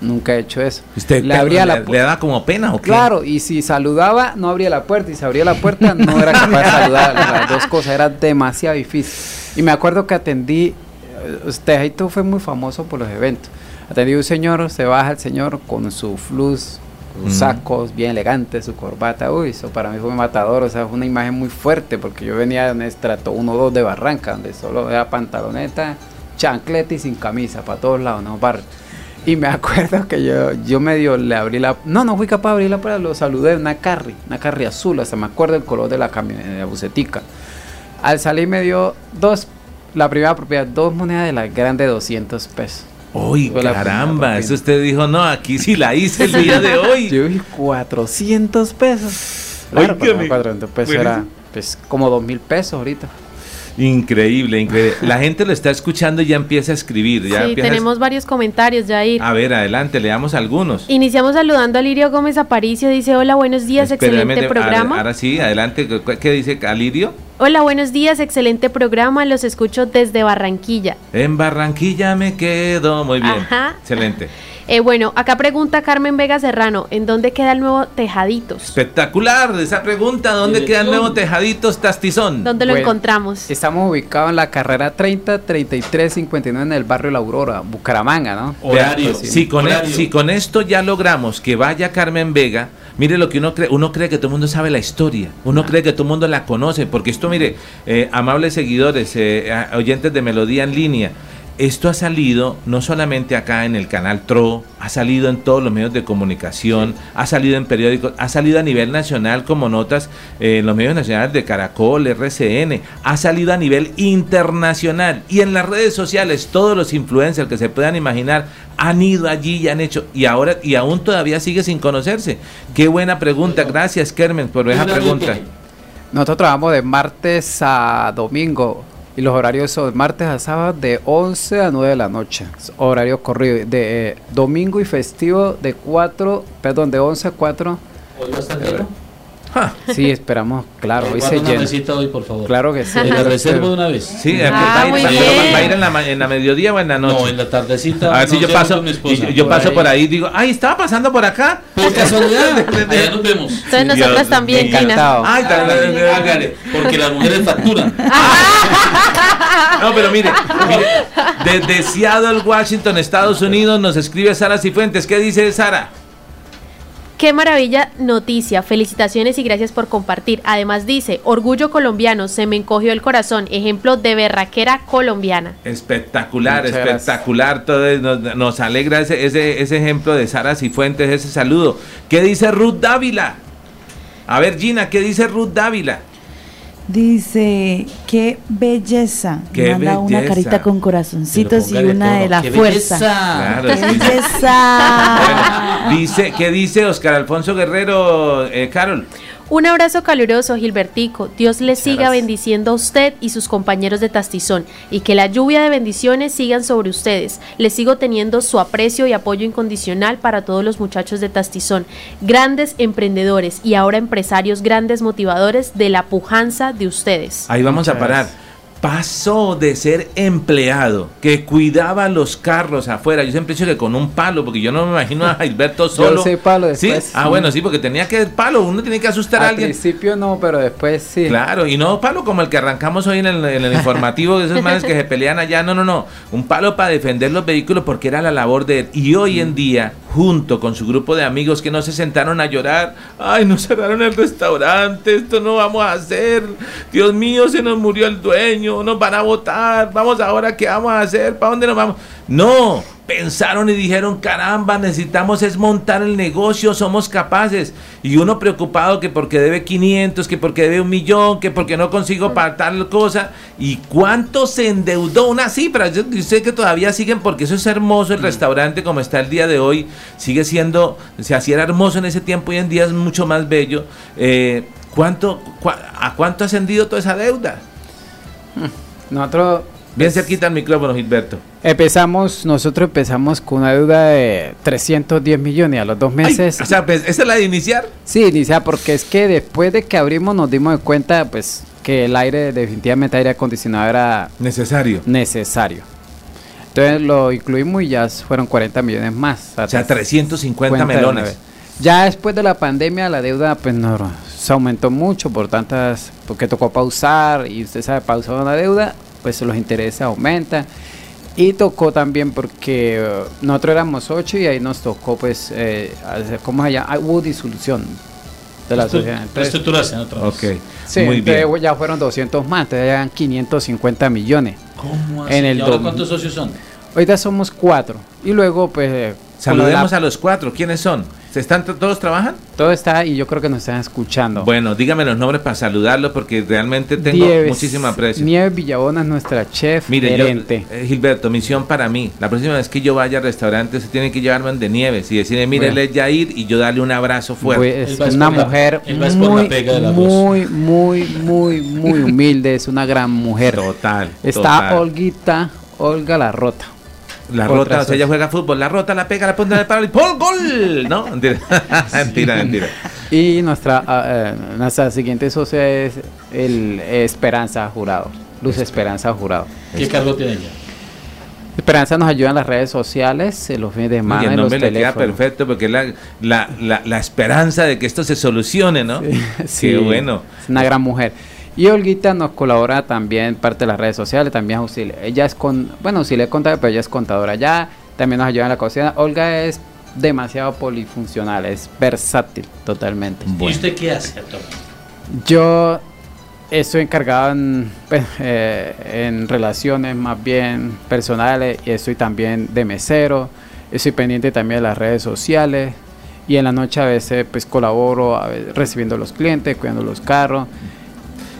nunca he hecho eso. Usted le abría la le, como pena o qué? Claro, y si saludaba, no abría la puerta. Y si abría la puerta, no era capaz de saludar. Las dos cosas era demasiado difícil. Y me acuerdo que atendí, eh, Tejadito fue muy famoso por los eventos. Atendí un señor, se baja el señor con su flus, sus sacos bien elegantes, su corbata. Uy, eso para mí fue matador. O sea, fue una imagen muy fuerte porque yo venía de un estrato 1-2 de Barranca, donde solo era pantaloneta, chancleta y sin camisa, para todos lados, ¿no? Bar. Y me acuerdo que yo, yo medio le abrí la... No, no fui capaz de abrirla, pero lo saludé, una carry, una carry azul, hasta me acuerdo el color de la camioneta, de la bucetica. Al salir me dio dos, la primera propiedad, dos monedas de las grandes 200 pesos. Uy, Fue la caramba, eso usted dijo, no, aquí sí la hice el día de hoy. Yo dije, 400 pesos. Claro, mí 400 pesos era pues, como 2 mil pesos ahorita. Increíble, increíble. La gente lo está escuchando y ya empieza a escribir. Ya Sí, empieza a- tenemos varios comentarios, Jair. A ver, adelante, leamos algunos. Iniciamos saludando a Lirio Gómez Aparicio. Dice: Hola, buenos días, Espérame, excelente programa. Ahora, sí, adelante. ¿Qué- ¿Qué dice Alirio? Hola, buenos días, excelente programa. Los escucho desde Barranquilla. En Barranquilla me quedo. Muy bien. Ajá. Excelente. Eh, bueno, acá pregunta Carmen Vega Serrano: ¿En dónde queda el nuevo Tejaditos? Espectacular esa pregunta. ¿Dónde queda el nuevo Tejaditos Tastizón? ¿Dónde lo Bueno, encontramos? Estamos ubicados en la carrera 30, 33, 59 en el barrio La Aurora, Bucaramanga, ¿no? Sí. si, con e- si con esto ya logramos que vaya Carmen Vega, mire lo que uno cree, uno cree que todo el mundo sabe la historia, uno cree que todo el mundo la conoce, porque esto, mire, eh, amables seguidores, eh, oyentes de Melodía en línea, esto ha salido no solamente acá en el canal TRO, ha salido en todos los medios de comunicación, ha salido en periódicos, ha salido a nivel nacional como notas eh, en los medios nacionales de Caracol, RCN, ha salido a nivel internacional. Y en las redes sociales todos los influencers que se puedan imaginar han ido allí y han hecho y ahora y aún todavía sigue sin conocerse. Qué buena pregunta, gracias Kermen por esa pregunta. Nosotros trabajamos de martes a domingo y los horarios son martes a sábado de 11 a 9 de la noche. Horario corrido de eh, domingo y festivo de 4, perdón, de 11 a 4. ¿Hoy a estar lleno? Sí, esperamos, claro, hoy se llena. hoy, por favor. Claro que sí. La reservo de una vez. Sí, va, a ir, va- va- va a ir en la, en la mediodía o en la noche. No, en la tardecita. A ver si yo paso, yo, yo paso por ahí y digo, ay, estaba pasando por acá. Por casualidad, allá nos vemos. Entonces nosotros también. Encantado. Ay, Hágale, porque las mujeres facturan. No, pero mire, mire, desde Seattle, Washington, Estados Unidos, nos escribe Sara Cifuentes. ¿Qué dice Sara? Qué maravilla noticia, felicitaciones y gracias por compartir. Además dice, orgullo colombiano, se me encogió el corazón, ejemplo de berraquera colombiana. Espectacular, Muchas espectacular. Todo nos, nos alegra ese, ese, ese ejemplo de Sara Cifuentes, ese saludo. ¿Qué dice Ruth Dávila? A ver, Gina, ¿qué dice Ruth Dávila? Dice, qué belleza. Qué Manda una carita con corazoncitos y una de la ¡Qué fuerza. belleza! ¡Qué Claro! Dice, ¿Qué dice Oscar Alfonso Guerrero, eh, Carol? Un abrazo caluroso, Gilbertico. Dios le siga gracias. bendiciendo a usted y sus compañeros de Tastizón y que la lluvia de bendiciones sigan sobre ustedes. Les sigo teniendo su aprecio y apoyo incondicional para todos los muchachos de Tastizón, grandes emprendedores y ahora empresarios grandes motivadores de la pujanza de ustedes. Ahí vamos Muchas a parar. Pasó de ser empleado que cuidaba los carros afuera. Yo siempre he dicho que con un palo, porque yo no me imagino a Gilberto solo. soy palo ¿Sí? después. Ah, bueno, sí, porque tenía que palo. Uno tiene que asustar a Al alguien. principio no, pero después sí. Claro, y no palo como el que arrancamos hoy en el, en el informativo de esos manes que se pelean allá. No, no, no. Un palo para defender los vehículos porque era la labor de él. Y hoy en día, junto con su grupo de amigos que no se sentaron a llorar, ay, nos cerraron el restaurante, esto no vamos a hacer. Dios mío, se nos murió el dueño, nos van a votar. Vamos ahora, ¿qué vamos a hacer? ¿Para dónde nos vamos? No, pensaron y dijeron, caramba, necesitamos es montar el negocio, somos capaces. Y uno preocupado que porque debe 500, que porque debe un millón, que porque no consigo para tal cosa. ¿Y cuánto se endeudó? Una cifra. Yo sé que todavía siguen porque eso es hermoso. El restaurante como está el día de hoy sigue siendo, se hacía era hermoso en ese tiempo y en día es mucho más bello. Eh, ¿cuánto, cua- ¿A cuánto ha ascendido toda esa deuda? Nosotros Bien cerquita al micrófono, Gilberto. empezamos, nosotros empezamos con una deuda de 310 millones a los dos meses. o sea, pues, ¿esa es la de iniciar? Sí, iniciar, porque es que después de que abrimos nos dimos cuenta, pues, que el aire, definitivamente aire acondicionado era necesario. Necesario. Entonces lo incluimos y ya fueron 40 millones más. O sea, 350 melones. Ya después de la pandemia la deuda pues no, se aumentó mucho por tantas, porque tocó pausar y usted sabe, pausar una deuda, pues los intereses aumentan. Y tocó también porque eh, nosotros éramos ocho y ahí nos tocó pues, eh, hacer- ¿cómo se llama? Ah, hubo disolución de la sociedad. Entonces- reestructurarse otra vez. Ok, Sí, muy bien. ya fueron 200 más, entonces ya eran 550 millones. ¿Cómo así? En el ¿Y ahora cuántos socios son? Ahorita somos cuatro. Y luego, pues. eh, Saludemos la- a los cuatro. ¿Quiénes son? ¿Se están todos trabajan? Todo está y yo creo que nos están escuchando. Bueno, dígame los nombres para saludarlos porque realmente tengo Nieves- muchísimo aprecio. Nieves Villabona es nuestra chef Mire, yo- eh, Gilberto, misión para mí. La próxima vez que yo vaya al restaurante, se tiene que llevarme de Nieves y decirle, mire, Bueno. él es Yair y yo darle un abrazo fuerte. Pues, es una mujer muy, muy, muy, muy, muy humilde. Es una gran mujer. Total. Está total. Olguita, Olga la Rota. La Otra rota, o sea, ella juega fútbol, la rota, la pega, la punta del palo y ¡pol, gol! ¿No? Mentira, mentira. mentira. Y nuestra, ah, eh, nuestra siguiente socia es el Esperanza Jurado. Luz Esperanza Jurado. ¿Qué cargo tiene ella? Esperanza nos ayuda en las redes sociales, en los fines de Oye, semana, el en los nombre le queda perfecto porque es la, la, la, la esperanza de que esto se solucione, ¿no? Sí, Qué bueno. Es una gran mujer. Y Olguita nos colabora también parte de las redes sociales, también auxilia. Ella es con, bueno, auxilia es contadora, pero ella es contadora ya, también nos ayuda en la cocina. Olga es demasiado polifuncional, es versátil totalmente. ¿Y usted qué hace? Yo estoy encargado en, pues, eh, en relaciones más bien personales y estoy también de mesero. Estoy pendiente también de las redes sociales y en la noche a veces pues colaboro a veces, recibiendo los clientes, cuidando los carros.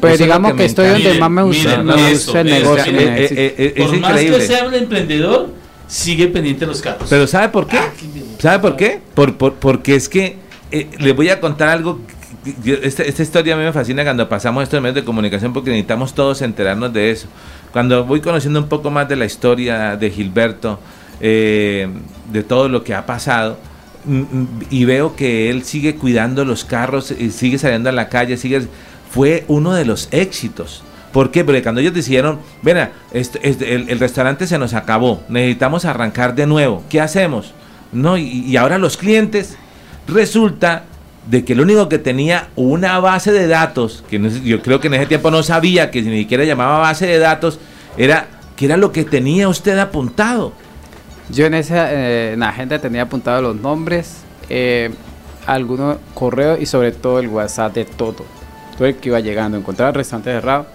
Pues Eso es digamos que que, me estoy donde más me Miren, gusta, miren me esto, gusta el miren, negocio. miren, me eh, necesito. eh, eh, es Por más increíble. que sea un emprendedor, sigue pendiente de los carros. Pero ¿sabe por qué? ¿Sabe por qué? Por, por- porque es que eh, les voy a contar algo. esta, esta historia a mí me fascina cuando pasamos estos medios de comunicación porque necesitamos todos enterarnos de eso. Cuando voy conociendo un poco más de la historia de Gilberto, eh, de todo lo que ha pasado, mm, mm, y veo que él sigue cuidando los carros, sigue saliendo a la calle, sigue fue uno de los éxitos. ¿Por qué? Porque cuando ellos decidieron, ven, este, el, el restaurante se nos acabó, necesitamos arrancar de nuevo, ¿qué hacemos? No, y, ahora los clientes, resulta de que lo único que tenía una base de datos, que yo creo que en ese tiempo no sabía que ni siquiera llamaba base de datos, era que era lo que tenía usted apuntado. Yo en esa eh, en la agenda tenía apuntado los nombres, eh, algunos correos y sobre todo el WhatsApp de todo. Todo el que iba llegando, encontraba el restaurante cerrado,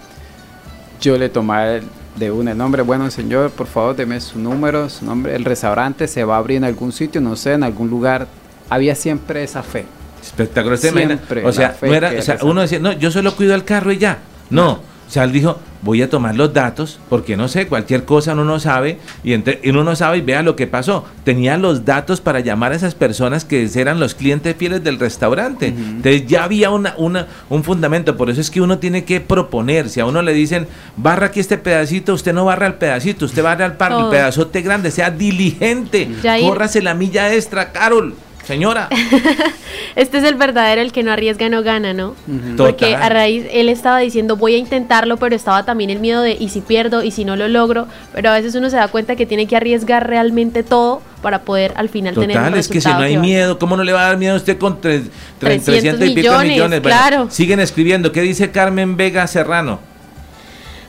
yo le tomaba de un el nombre, bueno señor, por favor deme su número, su nombre, el restaurante se va a abrir en algún sitio, no sé, en algún lugar. Había siempre esa fe. Espectacular. Siempre o sea, no era, o sea, uno decía, no, yo solo cuido el carro y ya. No. O sea, él dijo, voy a tomar los datos, porque no sé, cualquier cosa uno no sabe, y, entre, y uno no sabe y vea lo que pasó. Tenía los datos para llamar a esas personas que eran los clientes fieles del restaurante. Entonces ya había una, una, un fundamento, por eso es que uno tiene que proponer. Si a uno le dicen, barra aquí este pedacito, usted no barra el pedacito, usted barra el, par, el pedazote grande, sea diligente, córrase la milla extra, Carol. Señora, Este es el verdadero, el que no arriesga no gana, ¿no? Ujú. Porque Total. a raíz, él estaba diciendo voy a intentarlo, pero estaba también el miedo de y si pierdo y si no lo logro, pero a veces uno se da cuenta que tiene que arriesgar realmente todo para poder al final tener un Total, es que si no hay miedo, ¿cómo no le va a dar miedo a usted con tres- tre- 300 300 y pico millones, millones? Bueno, claro. siguen escribiendo. ¿Qué dice Carmen Vega Serrano?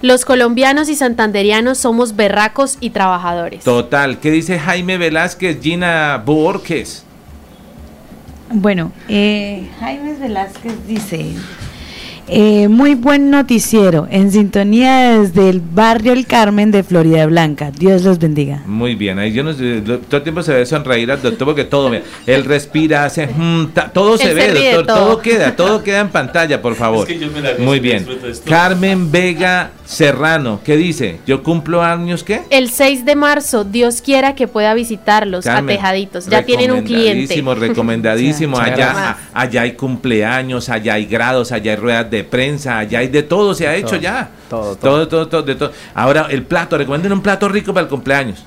Los colombianos y santanderianos somos berracos y trabajadores. Total. ¿Qué dice Jaime Velázquez, Gina Borges? Bueno, eh, Jaime Velázquez dice, eh, muy buen noticiero, en sintonía desde el barrio El Carmen de Florida Blanca. Dios los bendiga. Muy bien, ahí yo no todo el tiempo se ve sonreír al doctor porque todo, mira, él respira, hace, mm, ta- todo se Él ve, se doctor, todo. todo. queda, todo queda en pantalla, por favor. Es que yo me la gozo, Muy bien. Carmen Vega Serrano, ¿qué dice? ¿Yo cumplo años qué? El 6 de marzo, Dios quiera que pueda visitarlos Carmen, a Tejaditos. Ya tienen un cliente. Recomendadísimo, recomendadísimo. Allá, allá hay cumpleaños, allá hay grados, allá hay ruedas de prensa, allá hay de todo, se ha hecho ya. todo, todo, todo, todo, de todo. Ahora, el plato, recomienden un plato rico para el cumpleaños.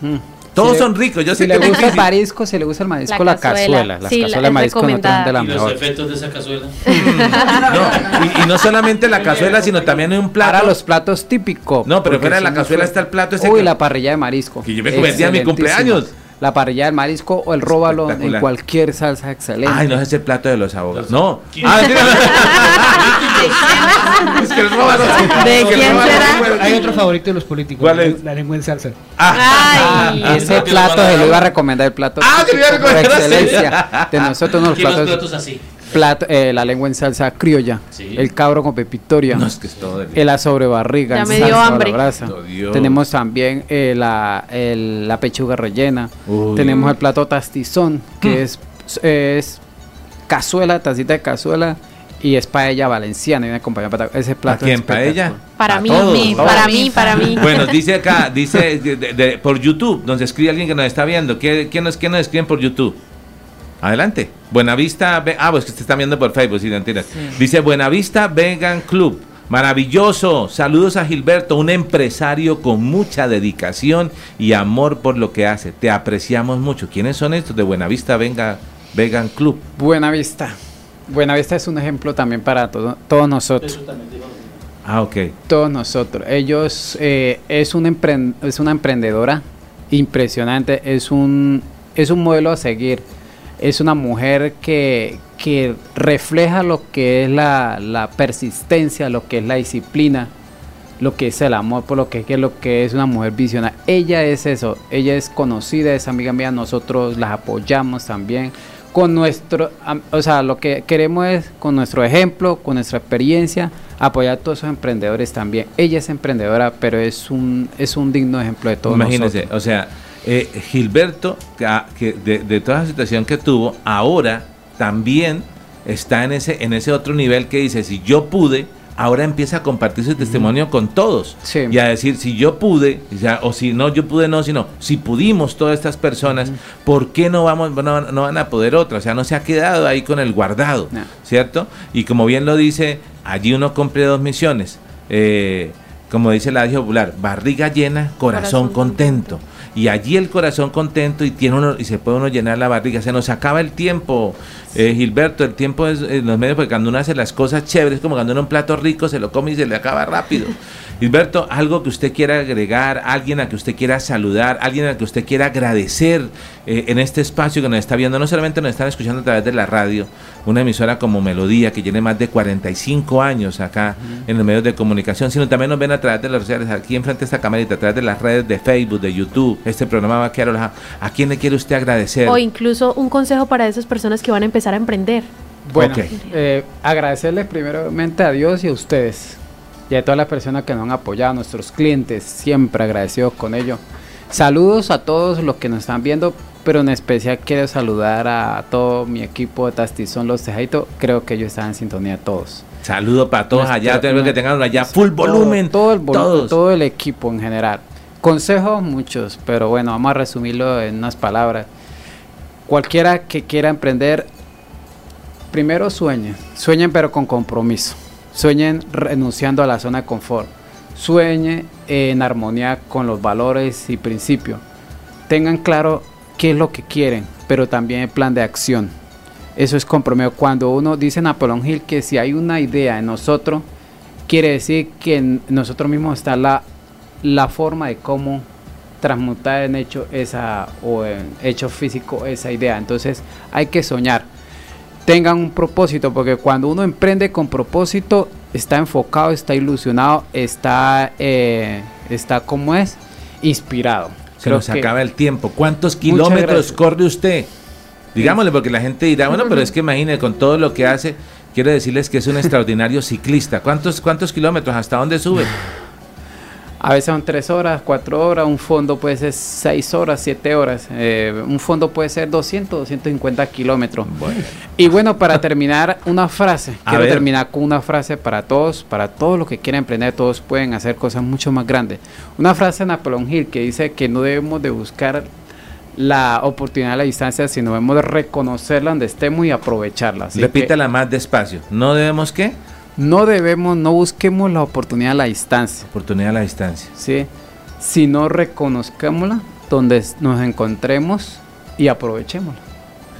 Mm. Todos Si le- son ricos, yo si sé le que es gusta el marisco, si le gusta el marisco, La la, cazuela. cazuela. Las Sí, la- cazuelas de marisco son de las ¿Y los mejores. efectos de esa cazuela? Y, y no solamente la cazuela, sino también hay un plato. Para los platos típicos. No, pero fuera de la si no cazuela está el plato ese Uy, que- la parrilla de marisco. Que yo me convertí a mi cumpleaños. La parrilla del marisco o el róbalo en cualquier salsa excelente. Ay, no es el plato de los abogados. No. Ah, es que el róbalo. ¿De quién será? Hay otro favorito de los políticos. ¿Cuál la- es? La lengua en salsa. Ah, Ay. Ese plato se lo iba a recomendar el plato Ah, se lo iba a recomendar, excelencia de nosotros unos platos, platos así. Plato, eh, la lengua en salsa criolla, Sí. el cabro con pepitoria, No, es que es todo el la sobrebarriga, Ya en me dio salsa la hambre. brasa. Oh. Tenemos también eh, la, el- la pechuga rellena. Uy. Tenemos el plato tastizón, que es, es cazuela, tacita de cazuela y es paella valenciana. Y una compañía para ese plato. ¿A quién? es ¿Para. Para mí, todos, mí, todos. para mí, para mí. Bueno, dice acá, dice de- de- de- por YouTube, donde escribe alguien que nos está viendo. ¿Qué, quién, nos, ¿Quién nos escriben por YouTube? Adelante. Buenavista, ah, pues que te están viendo por Facebook, sí, mentiras. Dice Buenavista Vegan Club. Maravilloso. Saludos a Gilberto, un empresario con mucha dedicación y amor por lo que hace. Te apreciamos mucho. ¿Quiénes son estos de Buenavista Venga, Vegan Club? Buenavista. Buenavista es un ejemplo también para todo- todos nosotros. Eso también digo. Ah, ok. Todos nosotros. Ellos eh, es, un es una emprendedora impresionante, es un, es un modelo a seguir. Es una mujer que, que refleja lo que es la, la persistencia, lo que es la disciplina, lo que es el amor por lo que, que es lo que es una mujer visionaria. Ella es eso, ella es conocida, es amiga mía, nosotros las apoyamos también. Con nuestro, o sea, lo que queremos es con nuestro ejemplo, con nuestra experiencia, apoyar a todos esos emprendedores también. Ella es emprendedora, pero es un, es un digno ejemplo de todos Imagínense, nosotros. o sea, eh, Gilberto, que, ah, que de, de toda la situación que tuvo, ahora también está en ese, en ese otro nivel que dice, si yo pude, ahora empieza a compartir su testimonio con todos. Sí. Y a decir, si yo pude, o, sea, o si no, yo pude, no, sino, si pudimos todas estas personas, ¿por qué no, vamos, no, van- no van a poder otras? O sea, no se ha quedado ahí con el guardado, No. ¿cierto? Y como bien lo dice, allí uno cumple dos misiones. Eh, como dice la adagio popular, barriga llena, corazón, Corazón contento. Y allí el corazón contento y tiene uno y se puede uno llenar la barriga. Se nos acaba el tiempo, eh, Gilberto, el tiempo es en los medios porque cuando uno hace las cosas chéveres, como cuando uno un plato rico se lo come y se le acaba rápido. Gilberto, algo que usted quiera agregar, alguien a que usted quiera saludar, alguien a que usted quiera agradecer eh, en este espacio que nos está viendo, no solamente nos están escuchando a través de la radio, una emisora como Melodía que tiene más de 45 años acá en los medios de comunicación, sino también nos ven a través de las redes aquí enfrente de esta camarita, a través de las redes de Facebook, de YouTube, este programa va a quedar alojado. ¿A quién le quiere usted agradecer? O incluso un consejo para esas personas que van a empezar a emprender. Bueno, eh, agradecerles primeramente a Dios y a ustedes y a todas las personas que nos han apoyado, a nuestros clientes, siempre agradecidos con ello. Saludos a todos los que nos están viendo, pero en especial quiero saludar a todo mi equipo de Tastizón Los Tejaditos, creo que ellos están en sintonía todos. Saludo para todos allá, tengo que tengan allá full volumen. Todo, todo el volumen, todos. todo el equipo en general. Consejos muchos, pero bueno, vamos a resumirlo en unas palabras. Cualquiera que quiera emprender, primero sueñen, sueñen pero con compromiso. Sueñen renunciando a la zona de confort. Sueñen en armonía con los valores y principios. Tengan claro qué es lo que quieren, pero también el plan de acción. Eso es compromiso. Cuando uno dice Napoleón Hill que si hay una idea en nosotros, quiere decir que en nosotros mismos está la, la forma de cómo transmutar en hecho esa o en hecho físico esa idea. Entonces hay que soñar. Tengan un propósito, porque cuando uno emprende con propósito, está enfocado, está ilusionado, está, eh, está como es, inspirado. Se Creo nos que- acaba el tiempo. ¿Cuántos kilómetros corre usted? Digámosle, porque la gente dirá, bueno, pero es que imagine, con todo lo que hace, quiero decirles que es un extraordinario ciclista. ¿Cuántos, cuántos kilómetros? ¿Hasta dónde sube? A veces son tres horas, cuatro horas, un fondo puede ser seis horas, siete horas, eh, un fondo puede ser 200, 250 kilómetros. Y bueno, para terminar, una frase. A Quiero ver. terminar con una frase para todos, para todos los que quieren emprender, todos pueden hacer cosas mucho más grandes. Una frase de Napoleón Hill que dice que no debemos de buscar la oportunidad a la distancia, sino debemos de reconocerla donde estemos y aprovecharla. Así que Repítala más despacio. ¿No debemos qué? No debemos, no busquemos la oportunidad a la distancia. Oportunidad a la distancia. ¿sí? Si no reconozcámosla, donde nos encontremos y aprovechémosla.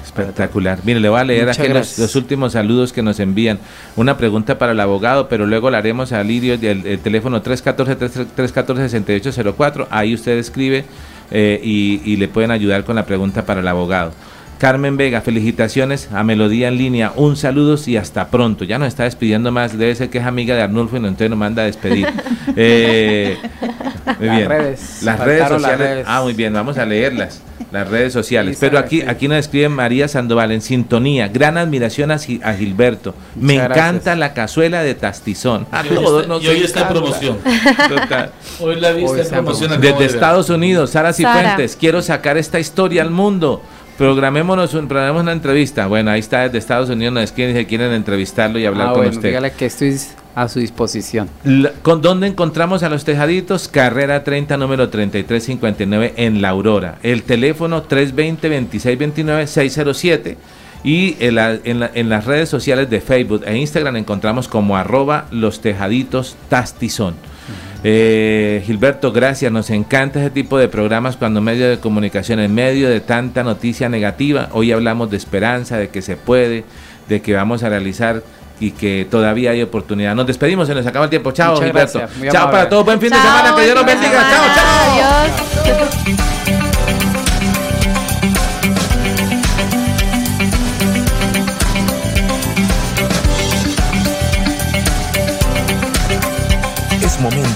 Espectacular. Mire, le voy a leer Muchas aquí los, gracias. los últimos saludos que nos envían. Una pregunta para el abogado, pero luego la haremos a Lirio, el, el teléfono 314-314-6804. Ahí usted escribe eh, y, y le pueden ayudar con la pregunta para el abogado. Carmen Vega, felicitaciones a Melodía en línea. Un saludo y hasta pronto. Ya nos está despidiendo más. Debe ser que es amiga de Arnulfo y no, entonces nos manda a despedir. Eh, muy Las bien. redes, Las redes las sociales. redes. Ah, muy bien. Vamos a leerlas. Las redes sociales. Pero aquí, sí. aquí nos escribe María Sandoval en sintonía. Gran admiración a, Gi- a Gilberto. Me Muchas encanta la cazuela de tastizón. A Y hoy todos está- nos y hoy está en promoción. Total. Hoy la vista en promoción. Desde. Estados Unidos, Sara Sara. Cifuentes, quiero sacar esta historia al mundo. Programémonos un, programemos una entrevista. Bueno, ahí está desde Estados Unidos, nos escriben se quieren entrevistarlo y hablar Ah, con bueno, usted. dígale que estoy a su disposición. La- ¿Con dónde encontramos a los tejaditos? Carrera 30, número 3359 en La Aurora. El teléfono 320-2629-607. Y en, la- en la- en las redes sociales de Facebook e Instagram encontramos como arroba los tejaditos tastizón. Eh, Gilberto, gracias. Nos encanta ese tipo de programas cuando medio de comunicación, en medio de tanta noticia negativa, hoy hablamos de esperanza, de que se puede, de que vamos a realizar y que todavía hay oportunidad. Nos despedimos, se nos acaba el tiempo. Chao, Muchas Gilberto. Chao amable. para todos. Buen fin de semana. Que Dios los bendiga. Chao, chao. Adiós.